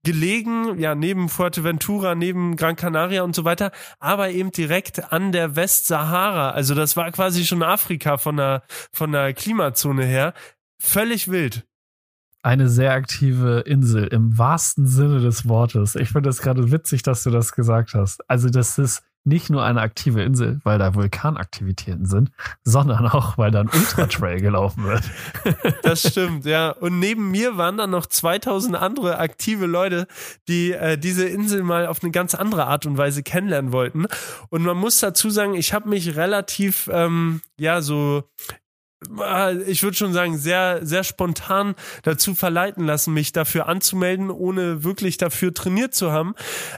gelegen, ja, neben Fuerteventura, neben Gran Canaria und so weiter, aber eben direkt an der Westsahara. Also das war quasi schon Afrika von der, von der Klimazone her. Völlig wild. eine sehr aktive Insel im wahrsten Sinne des Wortes. Ich finde es gerade witzig, dass du das gesagt hast. Also das ist nicht nur eine aktive Insel, weil da Vulkanaktivitäten sind, sondern auch, weil da ein Ultratrail gelaufen wird. Das stimmt, ja. Und neben mir waren dann noch 2000 andere aktive Leute, die äh, diese Insel mal auf eine ganz andere Art und Weise kennenlernen wollten. Und man muss dazu sagen, ich habe mich relativ, ähm, ja, so ich würde schon sagen, sehr, sehr spontan dazu verleiten lassen, mich dafür anzumelden, ohne wirklich dafür trainiert zu haben.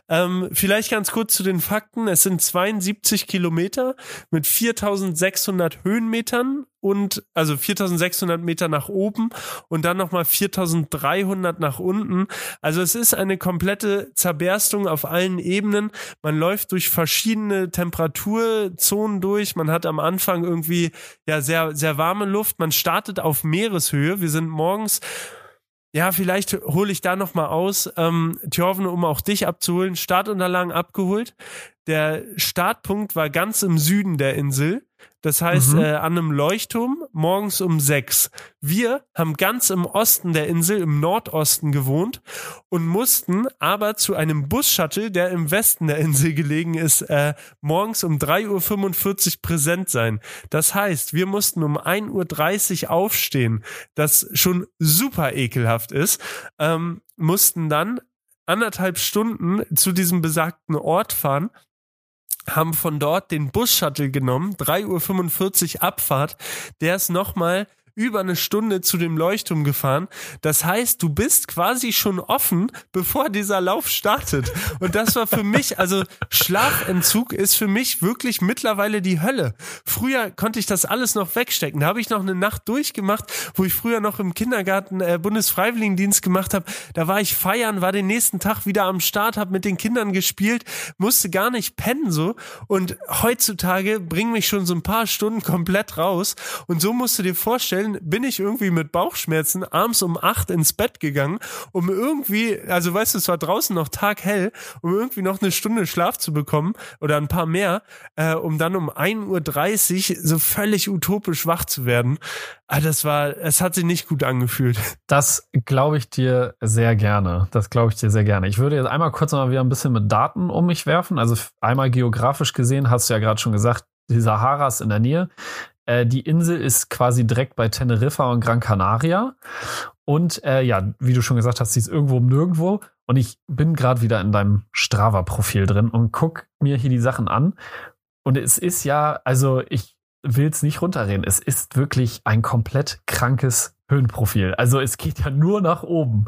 Ähm, vielleicht ganz kurz zu den Fakten. Es sind 72 Kilometer mit 4600 Höhenmetern und also 4600 Meter nach oben und dann nochmal 4300 nach unten. Also es ist eine komplette Zerberstung auf allen Ebenen. Man läuft durch verschiedene Temperaturzonen durch. Man hat am Anfang irgendwie ja sehr, sehr warme Luft. Man startet auf Meereshöhe. Wir sind morgens ja, vielleicht hole ich da noch mal aus, ähm, Thjorven, um auch dich abzuholen, Startunterlagen abgeholt. Der Startpunkt war ganz im Süden der Insel. Das heißt, mhm. äh, an einem Leuchtturm morgens um sechs. Wir haben ganz im Osten der Insel, im Nordosten gewohnt und mussten aber zu einem Bus-Shuttle, der im Westen der Insel gelegen ist, äh, morgens um 3.45 Uhr präsent sein. Das heißt, wir mussten um 1.30 Uhr aufstehen, das schon super ekelhaft ist, ähm, mussten dann anderthalb Stunden zu diesem besagten Ort fahren haben von dort den Bus-Shuttle genommen, 3.45 Uhr Abfahrt, der ist nochmal über eine Stunde zu dem Leuchtturm gefahren. Das heißt, du bist quasi schon offen, bevor dieser Lauf startet. Und das war für mich, also Schlafentzug ist für mich wirklich mittlerweile die Hölle. Früher konnte ich das alles noch wegstecken. Da habe ich noch eine Nacht durchgemacht, wo ich früher noch im Kindergarten äh, Bundesfreiwilligendienst gemacht habe. Da war ich feiern, war den nächsten Tag wieder am Start, habe mit den Kindern gespielt, musste gar nicht pennen so. Und heutzutage bringen mich schon so ein paar Stunden komplett raus. Und so musst du dir vorstellen, Fällen bin ich irgendwie mit Bauchschmerzen abends um acht ins Bett gegangen, um irgendwie, also weißt du, es war draußen noch taghell, um irgendwie noch eine Stunde Schlaf zu bekommen oder ein paar mehr, äh, um dann um 1.30 Uhr so völlig utopisch wach zu werden. Ah, das war, es hat sich nicht gut angefühlt. Das glaube ich dir sehr gerne. Das glaube ich dir sehr gerne. Ich würde jetzt einmal kurz mal wieder ein bisschen mit Daten um mich werfen. Also einmal geografisch gesehen, hast du ja gerade schon gesagt, die Sahara ist in der Nähe. Äh, die Insel ist quasi direkt bei Teneriffa und Gran Canaria. Und äh, ja, wie du schon gesagt hast, sie ist irgendwo um nirgendwo. Und ich bin gerade wieder in deinem Strava-Profil drin und guck mir hier die Sachen an. Und es ist ja, also ich will es nicht runterreden. Es ist wirklich ein komplett krankes Höhenprofil. Also es geht ja nur nach oben.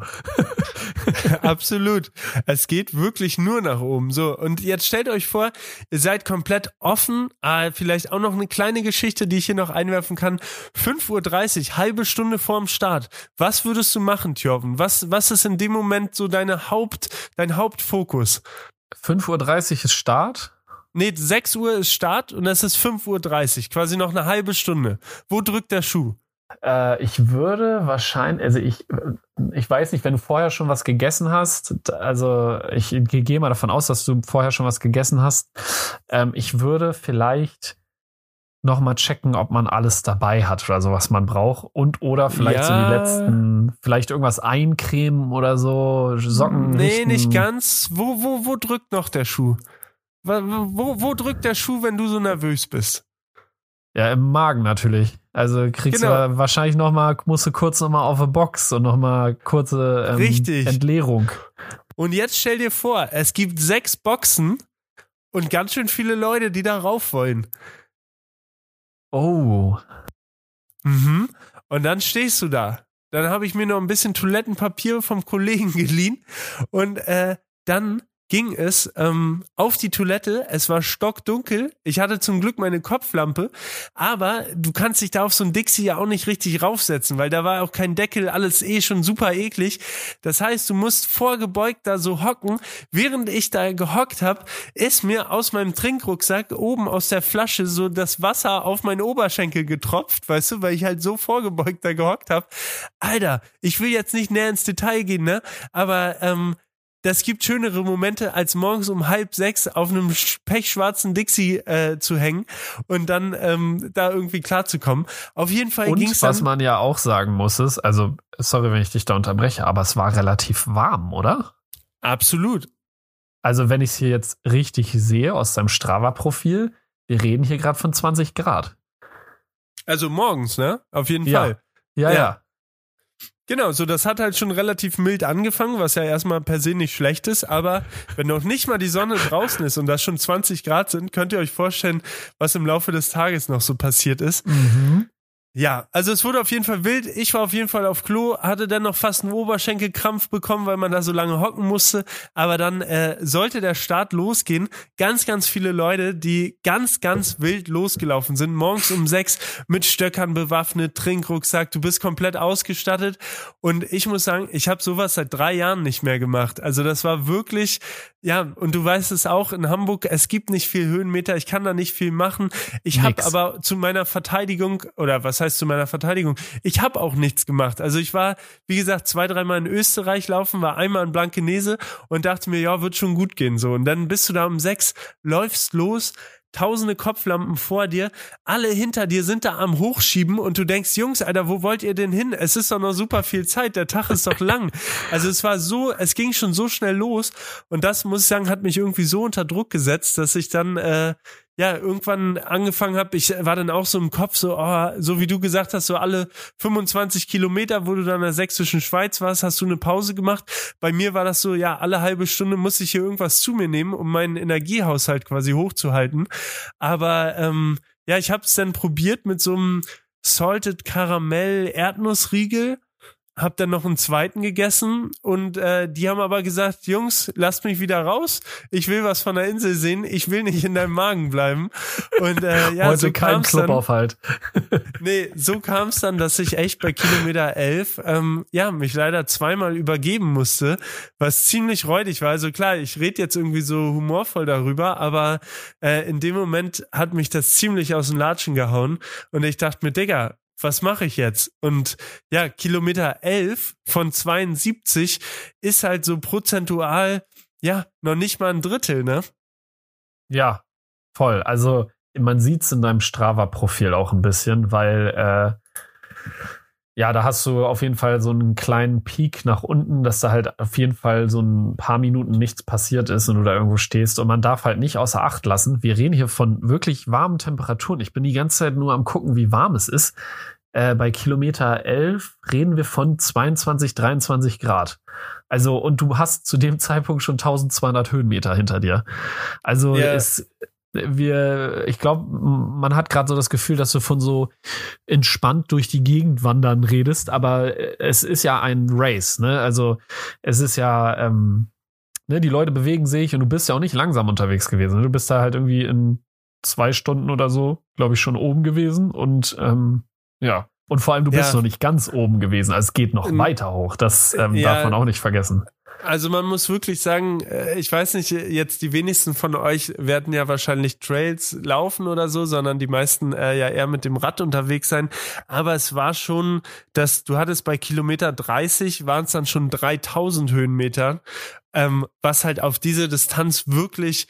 Absolut. Es geht wirklich nur nach oben. So, und jetzt stellt euch vor, ihr seid komplett offen. Ah, vielleicht auch noch eine kleine Geschichte, die ich hier noch einwerfen kann. 5.30 Uhr, halbe Stunde vorm Start. Was würdest du machen, Thjörven? Was, was ist in dem Moment so deine Haupt, dein Hauptfokus? 5.30 Uhr ist Start. Nee, 6 Uhr ist Start und es ist 5.30 Uhr, quasi noch eine halbe Stunde. Wo drückt der Schuh? Äh, ich würde wahrscheinlich, also ich, ich weiß nicht, wenn du vorher schon was gegessen hast, also ich gehe mal davon aus, dass du vorher schon was gegessen hast. Ähm, ich würde vielleicht noch mal checken, ob man alles dabei hat oder so, was man braucht. Und oder vielleicht ja. so die letzten, vielleicht irgendwas eincremen oder so, Socken. Nee, richten. nicht ganz. Wo, wo, wo drückt noch der Schuh? Wo, wo, drückt der Schuh, wenn du so nervös bist? Ja, im Magen natürlich. Also kriegst genau. du wahrscheinlich noch mal, musst du kurz noch mal auf eine Box und noch mal kurze ähm, Richtig. Entleerung. Und jetzt stell dir vor, es gibt sechs Boxen und ganz schön viele Leute, die da rauf wollen. Oh. Mhm. Und dann stehst du da. Dann habe ich mir noch ein bisschen Toilettenpapier vom Kollegen geliehen und äh, dann ging es ähm, auf die Toilette. Es war stockdunkel. Ich hatte zum Glück meine Kopflampe, aber du kannst dich da auf so ein Dixie ja auch nicht richtig raufsetzen, weil da war auch kein Deckel, alles eh schon super eklig. Das heißt, du musst vorgebeugt da so hocken. Während ich da gehockt habe, ist mir aus meinem Trinkrucksack oben aus der Flasche so das Wasser auf meinen Oberschenkel getropft, weißt du, weil ich halt so vorgebeugt da gehockt habe. Alter, ich will jetzt nicht näher ins Detail gehen, ne? Aber ähm, das gibt schönere Momente, als morgens um halb sechs auf einem pechschwarzen Dixie äh, zu hängen und dann ähm, da irgendwie klarzukommen. Auf jeden Fall ging es was man ja auch sagen muss ist, also sorry, wenn ich dich da unterbreche, aber es war relativ warm, oder? Absolut. Also wenn ich es hier jetzt richtig sehe aus deinem Strava-Profil, wir reden hier gerade von 20 Grad. Also morgens, ne? Auf jeden ja. Fall. Ja, ja. ja. Genau, so das hat halt schon relativ mild angefangen, was ja erstmal per se nicht schlecht ist, aber wenn noch nicht mal die Sonne draußen ist und das schon 20 Grad sind, könnt ihr euch vorstellen, was im Laufe des Tages noch so passiert ist. Mhm. Ja, also es wurde auf jeden Fall wild. Ich war auf jeden Fall auf Klo, hatte dann noch fast einen Oberschenkelkrampf bekommen, weil man da so lange hocken musste. Aber dann äh, sollte der Start losgehen. Ganz, ganz viele Leute, die ganz, ganz wild losgelaufen sind. Morgens um sechs mit Stöckern bewaffnet, Trinkrucksack. Du bist komplett ausgestattet. Und ich muss sagen, ich habe sowas seit drei Jahren nicht mehr gemacht. Also das war wirklich, ja, und du weißt es auch in Hamburg, es gibt nicht viel Höhenmeter. Ich kann da nicht viel machen. Ich habe aber zu meiner Verteidigung, oder was heißt zu meiner Verteidigung, ich habe auch nichts gemacht. Also ich war, wie gesagt, zwei, dreimal in Österreich laufen, war einmal in Blankenese und dachte mir, ja, wird schon gut gehen so. Und dann bist du da um sechs, läufst los, tausende Kopflampen vor dir, alle hinter dir sind da am Hochschieben und du denkst, Jungs, Alter, wo wollt ihr denn hin? Es ist doch noch super viel Zeit, der Tag ist doch lang. Also es war so, es ging schon so schnell los und das, muss ich sagen, hat mich irgendwie so unter Druck gesetzt, dass ich dann äh, ja, irgendwann angefangen habe, ich war dann auch so im Kopf so, oh, so wie du gesagt hast, so alle 25 Kilometer, wo du dann in der sächsischen Schweiz warst, hast du eine Pause gemacht. Bei mir war das so, ja, alle halbe Stunde muss ich hier irgendwas zu mir nehmen, um meinen Energiehaushalt quasi hochzuhalten. Aber ähm, ja, ich habe es dann probiert mit so einem Salted Karamell Erdnussriegel hab dann noch einen zweiten gegessen und äh, die haben aber gesagt, Jungs, lasst mich wieder raus. Ich will was von der Insel sehen. Ich will nicht in deinem Magen bleiben. Und äh, ja, Heute so kein Clubaufhalt. nee, so kam es dann, dass ich echt bei Kilometer 11 ähm, ja mich leider zweimal übergeben musste, was ziemlich räudig war. Also klar, ich rede jetzt irgendwie so humorvoll darüber, aber äh, in dem Moment hat mich das ziemlich aus den Latschen gehauen und ich dachte mir, Digga, was mache ich jetzt? Und ja, Kilometer 11 von 72 ist halt so prozentual, ja, noch nicht mal ein Drittel, ne? Ja, voll. Also man sieht's in deinem Strava-Profil auch ein bisschen, weil äh, ja, da hast du auf jeden Fall so einen kleinen Peak nach unten, dass da halt auf jeden Fall so ein paar Minuten nichts passiert ist und du da irgendwo stehst. Und man darf halt nicht außer Acht lassen. Wir reden hier von wirklich warmen Temperaturen. Ich bin die ganze Zeit nur am gucken, wie warm es ist. Äh, bei Kilometer 11 reden wir von 22, 23 Grad. Also, und du hast zu dem Zeitpunkt schon 1200 Höhenmeter hinter dir. Also, yeah. es, wir, ich glaube, man hat gerade so das Gefühl, dass du von so entspannt durch die Gegend wandern redest, aber es ist ja ein Race, ne? Also es ist ja, ähm, ne, die Leute bewegen sich und du bist ja auch nicht langsam unterwegs gewesen. Ne? Du bist da halt irgendwie in zwei Stunden oder so, glaube ich, schon oben gewesen und ähm, ja. Und vor allem, du bist ja. noch nicht ganz oben gewesen. Also es geht noch weiter hoch. Das ähm, ja. darf man auch nicht vergessen. Also man muss wirklich sagen, äh, ich weiß nicht, jetzt die wenigsten von euch werden ja wahrscheinlich Trails laufen oder so, sondern die meisten äh, ja eher mit dem Rad unterwegs sein. Aber es war schon, dass du hattest bei Kilometer 30 waren es dann schon 3000 Höhenmeter, ähm, was halt auf diese Distanz wirklich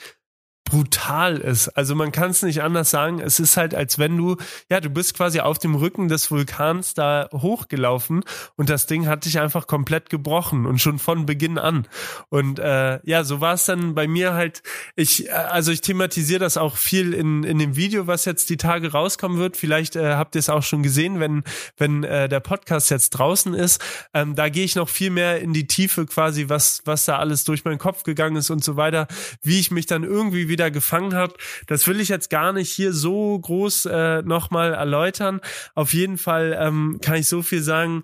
brutal ist. Also man kann es nicht anders sagen. Es ist halt, als wenn du, ja, du bist quasi auf dem Rücken des Vulkans da hochgelaufen und das Ding hat dich einfach komplett gebrochen und schon von Beginn an. Und äh, ja, so war es dann bei mir halt. Ich, äh, also ich thematisiere das auch viel in in dem Video, was jetzt die Tage rauskommen wird. Vielleicht äh, habt ihr es auch schon gesehen, wenn wenn äh, der Podcast jetzt draußen ist. Ähm, da gehe ich noch viel mehr in die Tiefe, quasi was was da alles durch meinen Kopf gegangen ist und so weiter, wie ich mich dann irgendwie wieder gefangen hat. Das will ich jetzt gar nicht hier so groß äh, nochmal erläutern. Auf jeden Fall ähm, kann ich so viel sagen,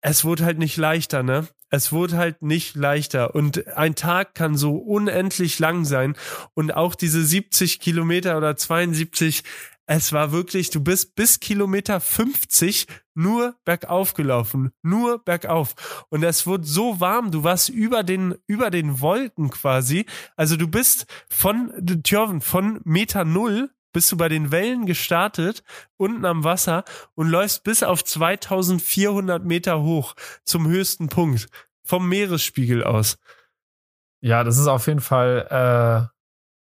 es wurde halt nicht leichter, ne? Es wurde halt nicht leichter. Und ein Tag kann so unendlich lang sein. Und auch diese 70 Kilometer oder 72, es war wirklich, du bist bis Kilometer 50 nur bergauf gelaufen, nur bergauf. Und es wurde so warm, du warst über den, über den Wolken quasi. Also du bist von, Tjörven, von Meter Null bist du bei den Wellen gestartet, unten am Wasser und läufst bis auf 2400 Meter hoch zum höchsten Punkt vom Meeresspiegel aus. Ja, das ist auf jeden Fall, äh,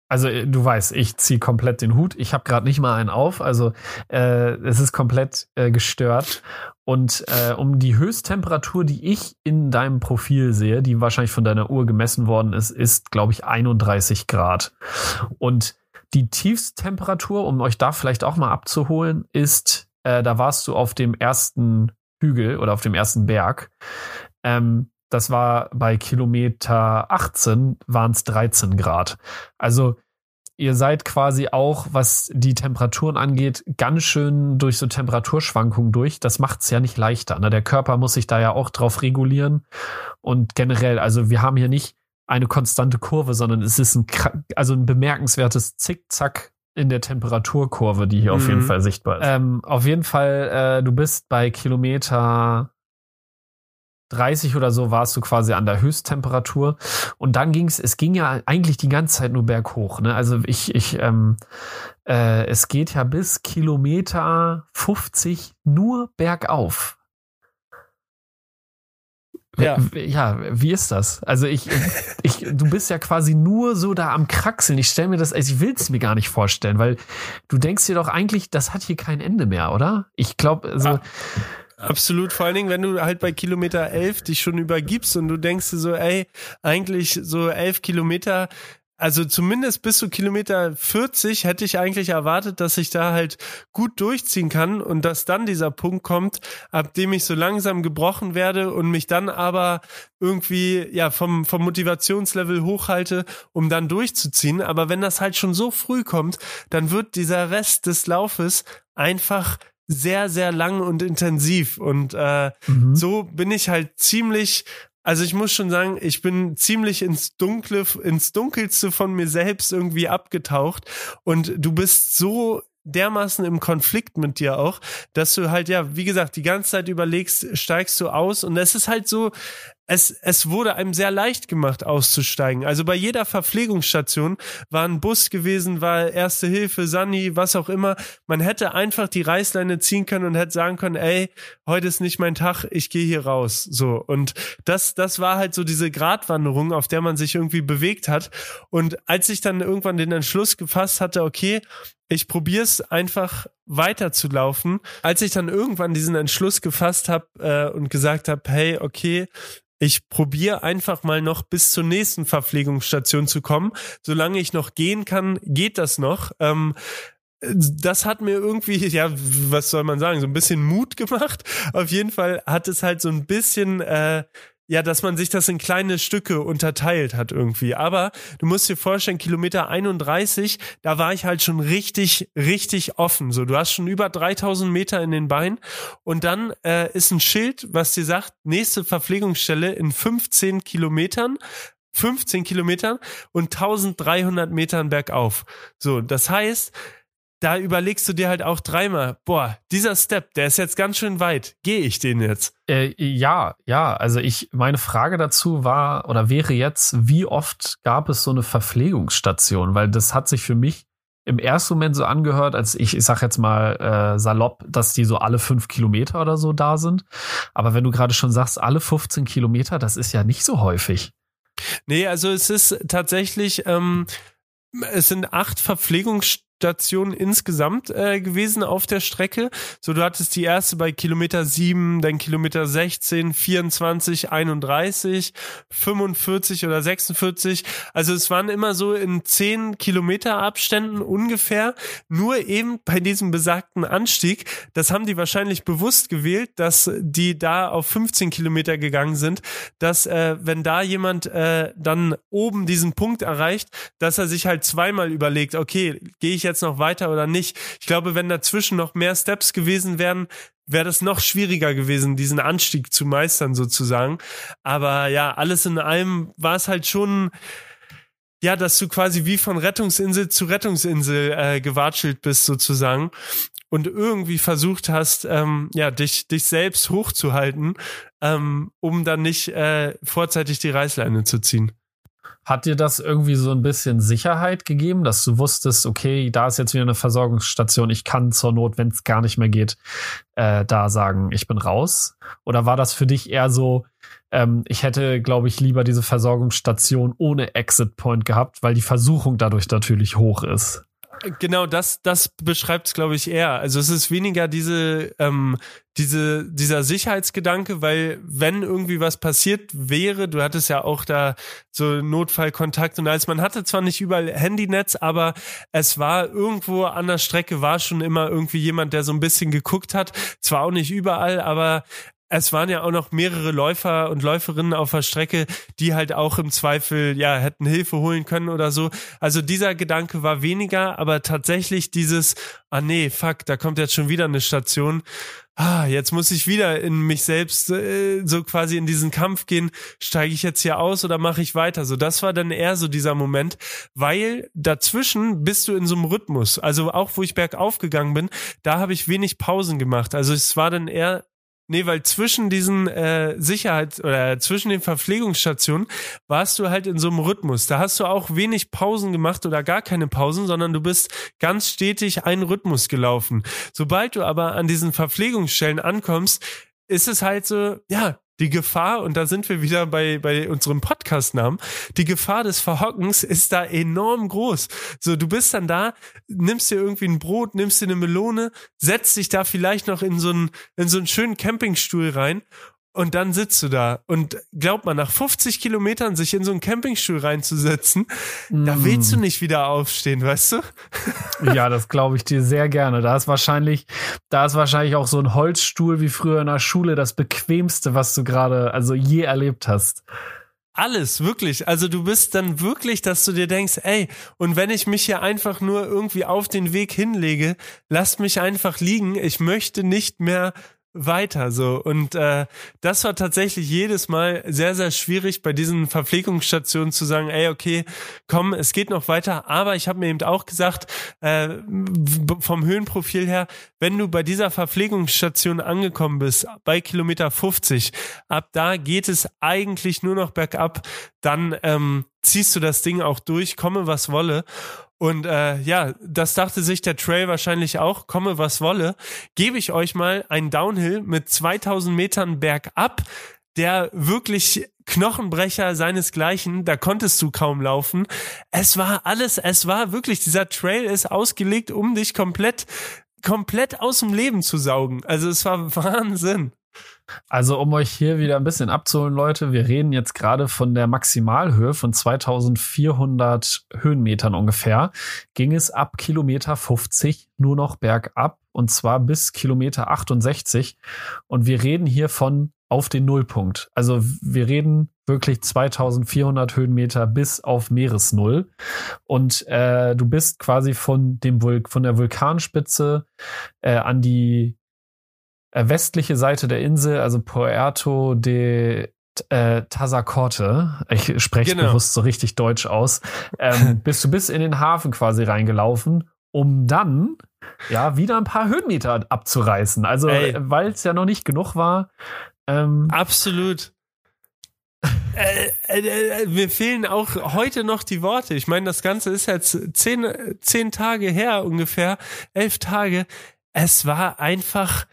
also äh, du weißt, ich ziehe komplett den Hut. Ich habe gerade nicht mal einen auf. Also äh, es ist komplett äh, gestört. Und äh, um die Höchsttemperatur, die ich in deinem Profil sehe, die wahrscheinlich von deiner Uhr gemessen worden ist, ist, glaube ich, 31 Grad. Und die Tiefsttemperatur, um euch da vielleicht auch mal abzuholen, ist, äh, da warst du auf dem ersten Hügel oder auf dem ersten Berg. Ähm, das war bei Kilometer 18 waren es 13 Grad. Also ihr seid quasi auch, was die Temperaturen angeht, ganz schön durch so Temperaturschwankungen durch. Das macht es ja nicht leichter. Ne? Der Körper muss sich da ja auch drauf regulieren. Und generell, also wir haben hier nicht eine konstante Kurve, sondern es ist ein, also ein bemerkenswertes Zickzack in der Temperaturkurve, die hier mhm. auf jeden mhm. Fall sichtbar ist. Ähm, auf jeden Fall, äh, du bist bei Kilometer 30 oder so warst du quasi an der Höchsttemperatur. Und dann ging es, es ging ja eigentlich die ganze Zeit nur berghoch. Ne? Also ich, ich, ähm, äh, es geht ja bis Kilometer 50 nur bergauf. Ja. ja, wie ist das? Also ich, ich, du bist ja quasi nur so da am Kraxeln. Ich stelle mir das, also ich will es mir gar nicht vorstellen, weil du denkst dir doch eigentlich, das hat hier kein Ende mehr, oder? Ich glaube, so. Ja. Absolut, vor allen Dingen, wenn du halt bei Kilometer 11 dich schon übergibst und du denkst dir so, ey, eigentlich so elf Kilometer, also zumindest bis zu Kilometer 40 hätte ich eigentlich erwartet, dass ich da halt gut durchziehen kann und dass dann dieser Punkt kommt, ab dem ich so langsam gebrochen werde und mich dann aber irgendwie ja vom vom Motivationslevel hochhalte, um dann durchzuziehen, aber wenn das halt schon so früh kommt, dann wird dieser Rest des Laufes einfach sehr, sehr lang und intensiv. Und äh, mhm. so bin ich halt ziemlich, also ich muss schon sagen, ich bin ziemlich ins Dunkle, ins Dunkelste von mir selbst irgendwie abgetaucht. Und du bist so dermaßen im Konflikt mit dir auch, dass du halt, ja, wie gesagt, die ganze Zeit überlegst, steigst du aus und es ist halt so, es, es wurde einem sehr leicht gemacht, auszusteigen. Also bei jeder Verpflegungsstation war ein Bus gewesen, war Erste Hilfe, Sani, was auch immer. Man hätte einfach die Reißleine ziehen können und hätte sagen können, ey, heute ist nicht mein Tag, ich gehe hier raus. So. Und das, das war halt so diese Gratwanderung, auf der man sich irgendwie bewegt hat. Und als ich dann irgendwann den Entschluss gefasst hatte, okay, ich probiere es einfach weiterzulaufen. Als ich dann irgendwann diesen Entschluss gefasst habe äh, und gesagt habe, hey, okay, ich probiere einfach mal noch bis zur nächsten Verpflegungsstation zu kommen. Solange ich noch gehen kann, geht das noch. Ähm, das hat mir irgendwie, ja, was soll man sagen, so ein bisschen Mut gemacht. Auf jeden Fall hat es halt so ein bisschen äh, ja, dass man sich das in kleine Stücke unterteilt hat irgendwie. Aber du musst dir vorstellen, Kilometer 31, da war ich halt schon richtig, richtig offen. So, du hast schon über 3000 Meter in den Beinen und dann äh, ist ein Schild, was dir sagt, nächste Verpflegungsstelle in 15 Kilometern. 15 Kilometern und 1300 Metern bergauf. So, das heißt, da überlegst du dir halt auch dreimal, boah, dieser Step, der ist jetzt ganz schön weit. Gehe ich den jetzt? Äh, ja, ja. Also ich, meine Frage dazu war oder wäre jetzt, wie oft gab es so eine Verpflegungsstation? Weil das hat sich für mich im ersten Moment so angehört, als ich, ich sag jetzt mal äh, salopp, dass die so alle fünf Kilometer oder so da sind. Aber wenn du gerade schon sagst, alle 15 Kilometer, das ist ja nicht so häufig. Nee, also es ist tatsächlich, ähm, es sind acht Verpflegungsstationen Stationen insgesamt äh, gewesen auf der Strecke. So, du hattest die erste bei Kilometer 7, dann Kilometer 16, 24, 31, 45 oder 46. Also es waren immer so in 10 Kilometer Abständen ungefähr. Nur eben bei diesem besagten Anstieg, das haben die wahrscheinlich bewusst gewählt, dass die da auf 15 Kilometer gegangen sind, dass äh, wenn da jemand äh, dann oben diesen Punkt erreicht, dass er sich halt zweimal überlegt, okay, gehe ich jetzt noch weiter oder nicht. Ich glaube, wenn dazwischen noch mehr Steps gewesen wären, wäre das noch schwieriger gewesen, diesen Anstieg zu meistern sozusagen. Aber ja, alles in allem war es halt schon, ja, dass du quasi wie von Rettungsinsel zu Rettungsinsel äh, gewatschelt bist sozusagen und irgendwie versucht hast, ähm, ja, dich, dich selbst hochzuhalten, ähm, um dann nicht äh, vorzeitig die Reißleine zu ziehen. Hat dir das irgendwie so ein bisschen Sicherheit gegeben, dass du wusstest, okay, da ist jetzt wieder eine Versorgungsstation, ich kann zur Not, wenn es gar nicht mehr geht, äh, da sagen, ich bin raus? Oder war das für dich eher so, ähm, ich hätte, glaube ich, lieber diese Versorgungsstation ohne Exit Point gehabt, weil die Versuchung dadurch natürlich hoch ist? Genau, das, das beschreibt es, glaube ich, eher. Also es ist weniger diese, ähm, diese, dieser Sicherheitsgedanke, weil wenn irgendwie was passiert wäre, du hattest ja auch da so Notfallkontakt und als man hatte zwar nicht überall Handynetz, aber es war irgendwo an der Strecke war schon immer irgendwie jemand, der so ein bisschen geguckt hat. Zwar auch nicht überall, aber es waren ja auch noch mehrere Läufer und Läuferinnen auf der Strecke, die halt auch im Zweifel, ja, hätten Hilfe holen können oder so. Also dieser Gedanke war weniger, aber tatsächlich dieses, ah nee, fuck, da kommt jetzt schon wieder eine Station. Ah, jetzt muss ich wieder in mich selbst äh, so quasi in diesen Kampf gehen. Steige ich jetzt hier aus oder mache ich weiter? So, das war dann eher so dieser Moment, weil dazwischen bist du in so einem Rhythmus. Also auch wo ich bergauf gegangen bin, da habe ich wenig Pausen gemacht. Also es war dann eher Nee, weil zwischen diesen äh, Sicherheit oder zwischen den Verpflegungsstationen warst du halt in so einem Rhythmus. Da hast du auch wenig Pausen gemacht oder gar keine Pausen, sondern du bist ganz stetig einen Rhythmus gelaufen. Sobald du aber an diesen Verpflegungsstellen ankommst, ist es halt so, ja, die Gefahr, und da sind wir wieder bei, bei unserem Podcast-Namen, die Gefahr des Verhockens ist da enorm groß. So, du bist dann da, nimmst dir irgendwie ein Brot, nimmst dir eine Melone, setzt dich da vielleicht noch in so einen, in so einen schönen Campingstuhl rein und dann sitzt du da und glaubt man, nach 50 Kilometern sich in so einen Campingstuhl reinzusetzen, mm. da willst du nicht wieder aufstehen, weißt du? ja, das glaube ich dir sehr gerne. Da ist wahrscheinlich, da ist wahrscheinlich auch so ein Holzstuhl wie früher in der Schule das bequemste, was du gerade, also je erlebt hast. Alles, wirklich. Also du bist dann wirklich, dass du dir denkst, ey, und wenn ich mich hier einfach nur irgendwie auf den Weg hinlege, lasst mich einfach liegen. Ich möchte nicht mehr weiter so. Und äh, das war tatsächlich jedes Mal sehr sehr schwierig bei diesen Verpflegungsstationen zu sagen ey okay komm es geht noch weiter. Aber ich habe mir eben auch gesagt äh, vom Höhenprofil her wenn du bei dieser Verpflegungsstation angekommen bist bei Kilometer 50 ab da geht es eigentlich nur noch bergab dann ähm, ziehst du das Ding auch durch komme was wolle und äh, ja, das dachte sich der Trail wahrscheinlich auch, komme was wolle, gebe ich euch mal einen Downhill mit 2000 Metern bergab, der wirklich Knochenbrecher seinesgleichen, da konntest du kaum laufen. Es war alles, es war wirklich, dieser Trail ist ausgelegt, um dich komplett, komplett aus dem Leben zu saugen. Also es war Wahnsinn. Also um euch hier wieder ein bisschen abzuholen, Leute, wir reden jetzt gerade von der Maximalhöhe von 2400 Höhenmetern ungefähr. Ging es ab Kilometer 50 nur noch bergab und zwar bis Kilometer 68. Und wir reden hier von auf den Nullpunkt. Also wir reden wirklich 2400 Höhenmeter bis auf Meeresnull. Und äh, du bist quasi von dem Vul von der Vulkanspitze äh, an die äh, westliche Seite der Insel, also Puerto de äh, Tazacorte, ich spreche genau. bewusst so richtig deutsch aus, ähm, bist du bis in den Hafen quasi reingelaufen, um dann ja wieder ein paar Höhenmeter abzureißen. Also weil es ja noch nicht genug war. Ähm, Absolut. Äh, äh, äh, mir fehlen auch heute noch die Worte. Ich meine, das Ganze ist jetzt zehn, zehn Tage her ungefähr, elf Tage. Es war einfach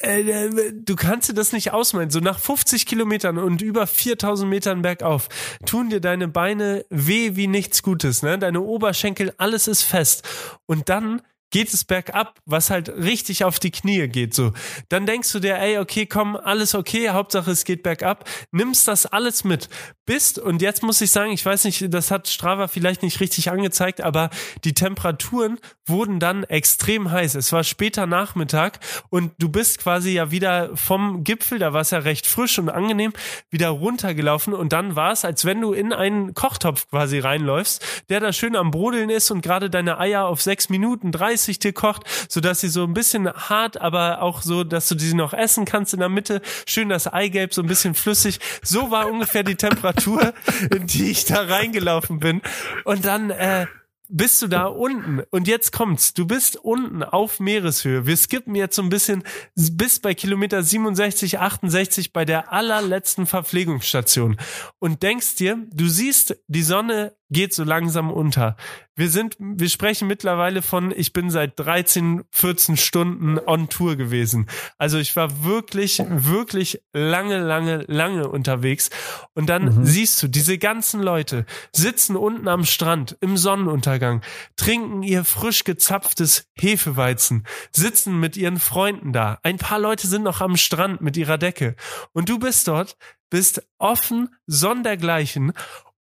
äh, äh, du kannst dir das nicht ausmalen. So nach 50 Kilometern und über 4000 Metern bergauf tun dir deine Beine weh wie nichts Gutes, ne? Deine Oberschenkel, alles ist fest. Und dann geht es bergab, was halt richtig auf die Knie geht, so. Dann denkst du dir, ey, okay, komm, alles okay, Hauptsache es geht bergab, nimmst das alles mit, bist, und jetzt muss ich sagen, ich weiß nicht, das hat Strava vielleicht nicht richtig angezeigt, aber die Temperaturen wurden dann extrem heiß. Es war später Nachmittag und du bist quasi ja wieder vom Gipfel, da war es ja recht frisch und angenehm, wieder runtergelaufen und dann war es, als wenn du in einen Kochtopf quasi reinläufst, der da schön am Brodeln ist und gerade deine Eier auf sechs Minuten, 30 dir kocht, sodass sie so ein bisschen hart, aber auch so, dass du sie noch essen kannst in der Mitte. Schön das Eigelb, so ein bisschen flüssig. So war ungefähr die Temperatur, in die ich da reingelaufen bin. Und dann, äh, bist du da unten und jetzt kommt's. Du bist unten auf Meereshöhe. Wir skippen jetzt so ein bisschen bis bei Kilometer 67, 68 bei der allerletzten Verpflegungsstation und denkst dir, du siehst die Sonne geht so langsam unter. Wir sind, wir sprechen mittlerweile von, ich bin seit 13, 14 Stunden on Tour gewesen. Also ich war wirklich, wirklich lange, lange, lange unterwegs. Und dann mhm. siehst du, diese ganzen Leute sitzen unten am Strand im Sonnenuntergang, trinken ihr frisch gezapftes Hefeweizen, sitzen mit ihren Freunden da. Ein paar Leute sind noch am Strand mit ihrer Decke. Und du bist dort, bist offen, sondergleichen.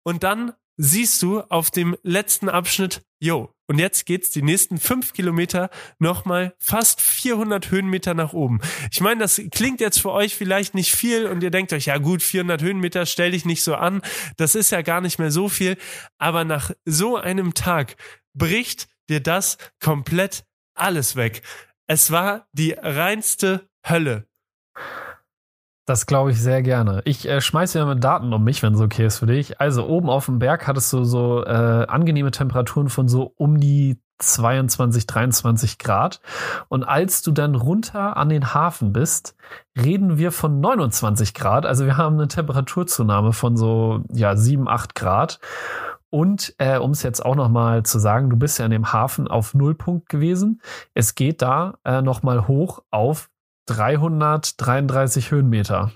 Und dann siehst du auf dem letzten Abschnitt, yo, Und jetzt geht's die nächsten fünf Kilometer nochmal fast 400 Höhenmeter nach oben. Ich meine, das klingt jetzt für euch vielleicht nicht viel und ihr denkt euch, ja gut, 400 Höhenmeter, stell dich nicht so an. Das ist ja gar nicht mehr so viel. Aber nach so einem Tag bricht dir das komplett alles weg. Es war die reinste Hölle. Das glaube ich sehr gerne. Ich äh, schmeiße ja mit Daten um mich, wenn es okay ist für dich. Also oben auf dem Berg hattest du so äh, angenehme Temperaturen von so um die 22, 23 Grad. Und als du dann runter an den Hafen bist, reden wir von 29 Grad. Also wir haben eine Temperaturzunahme von so ja 7, 8 Grad. Und äh, um es jetzt auch noch mal zu sagen, du bist ja in dem Hafen auf Nullpunkt gewesen. Es geht da äh, noch mal hoch auf 333 Höhenmeter.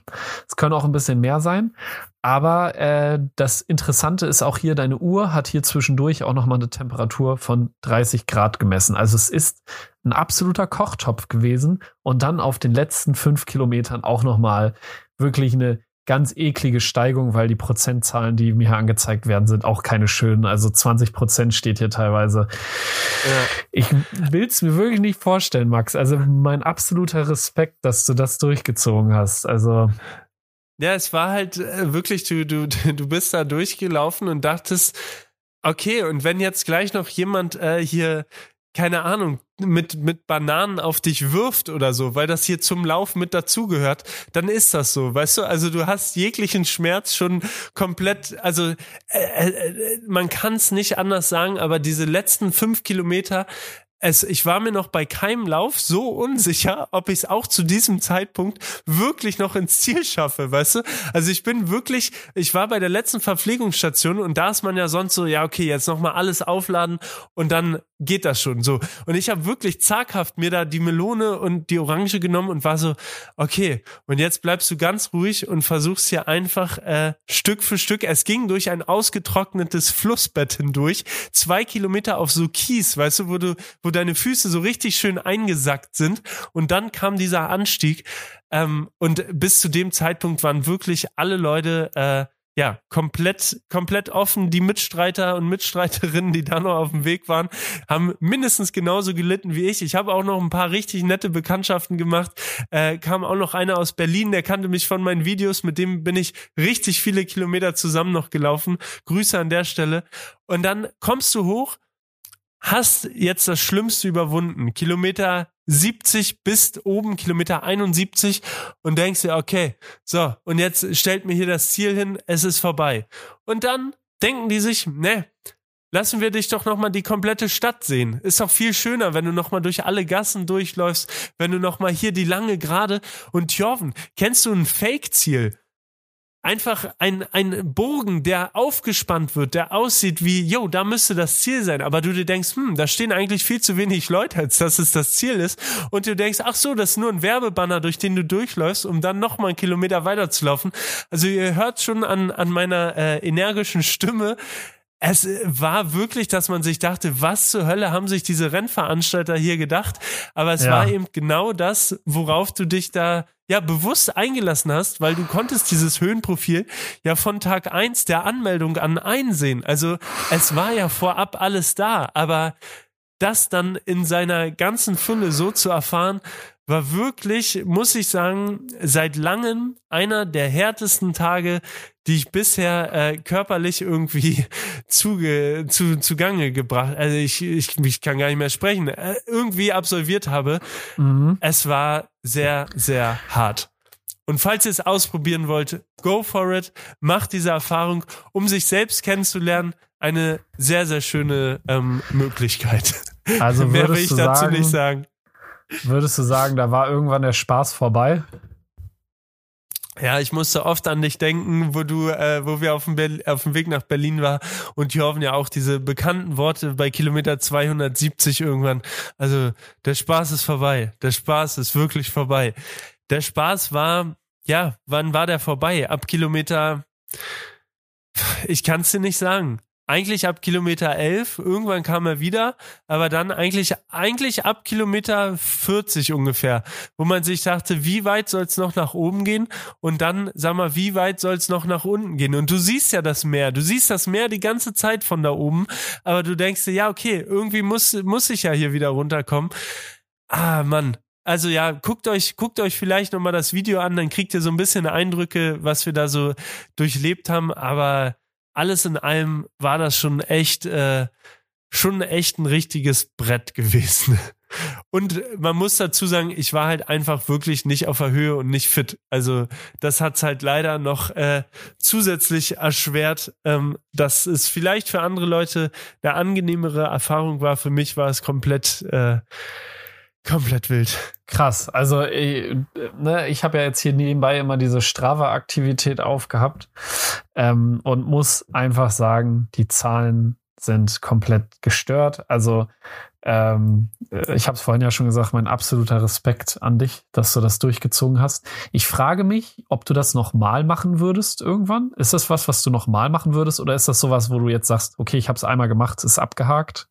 Es können auch ein bisschen mehr sein, aber äh, das Interessante ist auch hier, deine Uhr hat hier zwischendurch auch nochmal eine Temperatur von 30 Grad gemessen. Also es ist ein absoluter Kochtopf gewesen und dann auf den letzten fünf Kilometern auch nochmal wirklich eine ganz eklige Steigung, weil die Prozentzahlen, die mir angezeigt werden, sind auch keine schönen. Also 20 Prozent steht hier teilweise. Ja. Ich will es mir wirklich nicht vorstellen, Max. Also mein absoluter Respekt, dass du das durchgezogen hast. Also ja, es war halt äh, wirklich, du, du, du bist da durchgelaufen und dachtest, okay, und wenn jetzt gleich noch jemand äh, hier keine Ahnung, mit, mit Bananen auf dich wirft oder so, weil das hier zum Lauf mit dazugehört, dann ist das so, weißt du? Also du hast jeglichen Schmerz schon komplett, also äh, äh, man kann es nicht anders sagen, aber diese letzten fünf Kilometer, es, ich war mir noch bei keinem Lauf so unsicher, ob ich es auch zu diesem Zeitpunkt wirklich noch ins Ziel schaffe, weißt du? Also ich bin wirklich, ich war bei der letzten Verpflegungsstation und da ist man ja sonst so, ja okay, jetzt nochmal alles aufladen und dann geht das schon so. Und ich habe wirklich zaghaft mir da die Melone und die Orange genommen und war so, okay, und jetzt bleibst du ganz ruhig und versuchst hier einfach äh, Stück für Stück. Es ging durch ein ausgetrocknetes Flussbett hindurch, zwei Kilometer auf so Kies, weißt du, wo du, wo deine Füße so richtig schön eingesackt sind. Und dann kam dieser Anstieg. Ähm, und bis zu dem Zeitpunkt waren wirklich alle Leute äh, ja, komplett, komplett offen. Die Mitstreiter und Mitstreiterinnen, die da noch auf dem Weg waren, haben mindestens genauso gelitten wie ich. Ich habe auch noch ein paar richtig nette Bekanntschaften gemacht. Äh, kam auch noch einer aus Berlin, der kannte mich von meinen Videos. Mit dem bin ich richtig viele Kilometer zusammen noch gelaufen. Grüße an der Stelle. Und dann kommst du hoch hast jetzt das Schlimmste überwunden. Kilometer 70 bis oben, Kilometer 71 und denkst dir, okay, so, und jetzt stellt mir hier das Ziel hin, es ist vorbei. Und dann denken die sich, ne, lassen wir dich doch nochmal die komplette Stadt sehen. Ist doch viel schöner, wenn du nochmal durch alle Gassen durchläufst, wenn du nochmal hier die lange Gerade und Jorven, kennst du ein Fake-Ziel? Einfach ein, ein Bogen, der aufgespannt wird, der aussieht wie, yo, da müsste das Ziel sein. Aber du dir denkst, hm, da stehen eigentlich viel zu wenig Leute, als dass es das Ziel ist. Und du denkst, ach so, das ist nur ein Werbebanner, durch den du durchläufst, um dann noch mal einen Kilometer weiterzulaufen. Also ihr hört schon an, an meiner äh, energischen Stimme, es war wirklich, dass man sich dachte, was zur Hölle haben sich diese Rennveranstalter hier gedacht? Aber es ja. war eben genau das, worauf du dich da ja bewusst eingelassen hast, weil du konntest dieses Höhenprofil ja von Tag eins der Anmeldung an einsehen. Also es war ja vorab alles da, aber das dann in seiner ganzen Fülle so zu erfahren, war wirklich, muss ich sagen, seit langem einer der härtesten Tage, die ich bisher äh, körperlich irgendwie zuge, zu, zugange gebracht, also ich, ich, ich kann gar nicht mehr sprechen, äh, irgendwie absolviert habe. Mhm. Es war sehr, sehr hart. Und falls ihr es ausprobieren wollt, go for it, macht diese Erfahrung, um sich selbst kennenzulernen, eine sehr, sehr schöne ähm, Möglichkeit. Also mehr will ich dazu sagen, nicht sagen. Würdest du sagen, da war irgendwann der Spaß vorbei? Ja, ich musste oft an dich denken, wo du, äh, wo wir auf dem, auf dem Weg nach Berlin waren und Jorven ja auch diese bekannten Worte bei Kilometer 270 irgendwann. Also der Spaß ist vorbei. Der Spaß ist wirklich vorbei. Der Spaß war, ja, wann war der vorbei? Ab Kilometer, ich kann es dir nicht sagen. Eigentlich ab Kilometer 11, irgendwann kam er wieder, aber dann eigentlich, eigentlich ab Kilometer 40 ungefähr, wo man sich dachte, wie weit soll es noch nach oben gehen und dann, sag mal, wie weit soll es noch nach unten gehen und du siehst ja das Meer, du siehst das Meer die ganze Zeit von da oben, aber du denkst dir, ja, okay, irgendwie muss, muss ich ja hier wieder runterkommen. Ah, Mann, also ja, guckt euch, guckt euch vielleicht nochmal das Video an, dann kriegt ihr so ein bisschen Eindrücke, was wir da so durchlebt haben. Aber alles in allem war das schon echt, äh, schon echt ein richtiges Brett gewesen. Und man muss dazu sagen, ich war halt einfach wirklich nicht auf der Höhe und nicht fit. Also das hat's halt leider noch äh, zusätzlich erschwert, ähm, dass es vielleicht für andere Leute eine angenehmere Erfahrung war. Für mich war es komplett äh, Komplett wild. Krass. Also ich, ne, ich habe ja jetzt hier nebenbei immer diese Strava-Aktivität aufgehabt ähm, und muss einfach sagen, die Zahlen sind komplett gestört. Also ähm, ich habe es vorhin ja schon gesagt, mein absoluter Respekt an dich, dass du das durchgezogen hast. Ich frage mich, ob du das nochmal machen würdest irgendwann. Ist das was, was du nochmal machen würdest, oder ist das sowas, wo du jetzt sagst, okay, ich habe es einmal gemacht, ist abgehakt?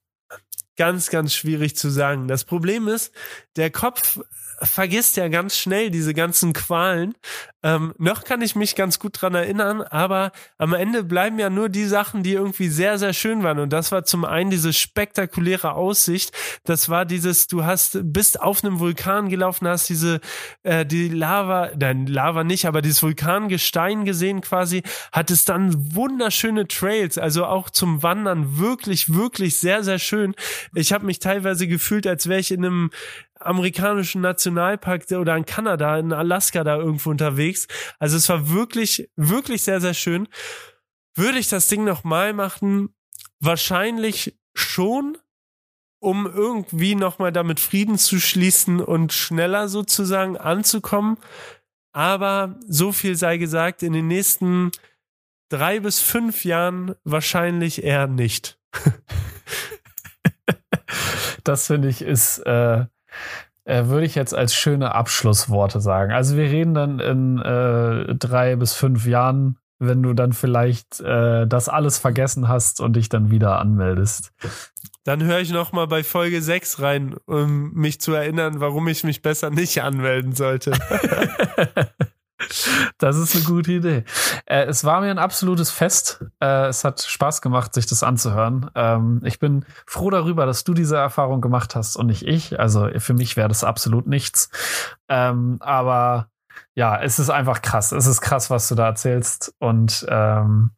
Ganz, ganz schwierig zu sagen. Das Problem ist, der Kopf vergisst ja ganz schnell diese ganzen Qualen. Ähm, noch kann ich mich ganz gut dran erinnern, aber am Ende bleiben ja nur die Sachen, die irgendwie sehr, sehr schön waren. Und das war zum einen diese spektakuläre Aussicht. Das war dieses, du hast, bist auf einem Vulkan gelaufen, hast diese, äh, die Lava, nein, Lava nicht, aber dieses Vulkangestein gesehen quasi, hattest dann wunderschöne Trails, also auch zum Wandern wirklich, wirklich sehr, sehr schön. Ich habe mich teilweise gefühlt, als wäre ich in einem amerikanischen Nationalpark oder in Kanada, in Alaska da irgendwo unterwegs. Also es war wirklich, wirklich sehr, sehr schön. Würde ich das Ding nochmal machen? Wahrscheinlich schon, um irgendwie nochmal damit Frieden zu schließen und schneller sozusagen anzukommen. Aber so viel sei gesagt, in den nächsten drei bis fünf Jahren wahrscheinlich eher nicht. das finde ich ist äh, würde ich jetzt als schöne Abschlussworte sagen. Also wir reden dann in äh, drei bis fünf Jahren, wenn du dann vielleicht äh, das alles vergessen hast und dich dann wieder anmeldest. Dann höre ich noch mal bei Folge 6 rein, um mich zu erinnern, warum ich mich besser nicht anmelden sollte. Das ist eine gute Idee. Äh, es war mir ein absolutes Fest. Äh, es hat Spaß gemacht, sich das anzuhören. Ähm, ich bin froh darüber, dass du diese Erfahrung gemacht hast und nicht ich. Also für mich wäre das absolut nichts. Ähm, aber ja, es ist einfach krass. Es ist krass, was du da erzählst. Und ähm,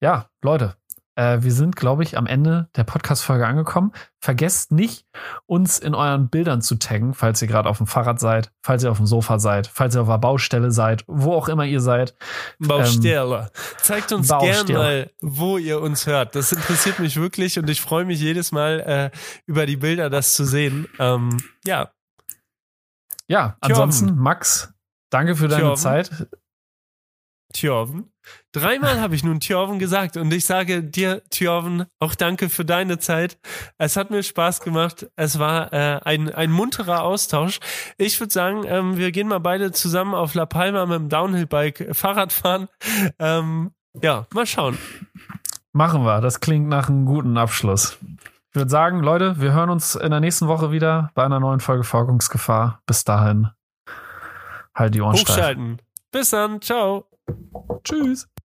ja, Leute, äh, wir sind, glaube ich, am Ende der Podcast-Folge angekommen. Vergesst nicht, uns in euren Bildern zu taggen, falls ihr gerade auf dem Fahrrad seid, falls ihr auf dem Sofa seid, falls ihr auf der Baustelle seid, wo auch immer ihr seid. Baustelle. Ähm, Zeigt uns gerne mal, wo ihr uns hört. Das interessiert mich wirklich und ich freue mich jedes Mal äh, über die Bilder, das zu sehen. Ähm, ja. Ja, ansonsten, Max, danke für deine Tjorven. Zeit. Tjorven. Dreimal habe ich nun Tjorven gesagt und ich sage dir, Tjorven, auch danke für deine Zeit. Es hat mir Spaß gemacht. Es war äh, ein, ein munterer Austausch. Ich würde sagen, ähm, wir gehen mal beide zusammen auf La Palma mit dem Downhill-Bike Fahrrad fahren. Ähm, ja, mal schauen. Machen wir. Das klingt nach einem guten Abschluss. Ich würde sagen, Leute, wir hören uns in der nächsten Woche wieder bei einer neuen Folge Folgungsgefahr. Bis dahin. Halt die Ohren steif. Hochschalten. Bis dann. Ciao. Tschüss.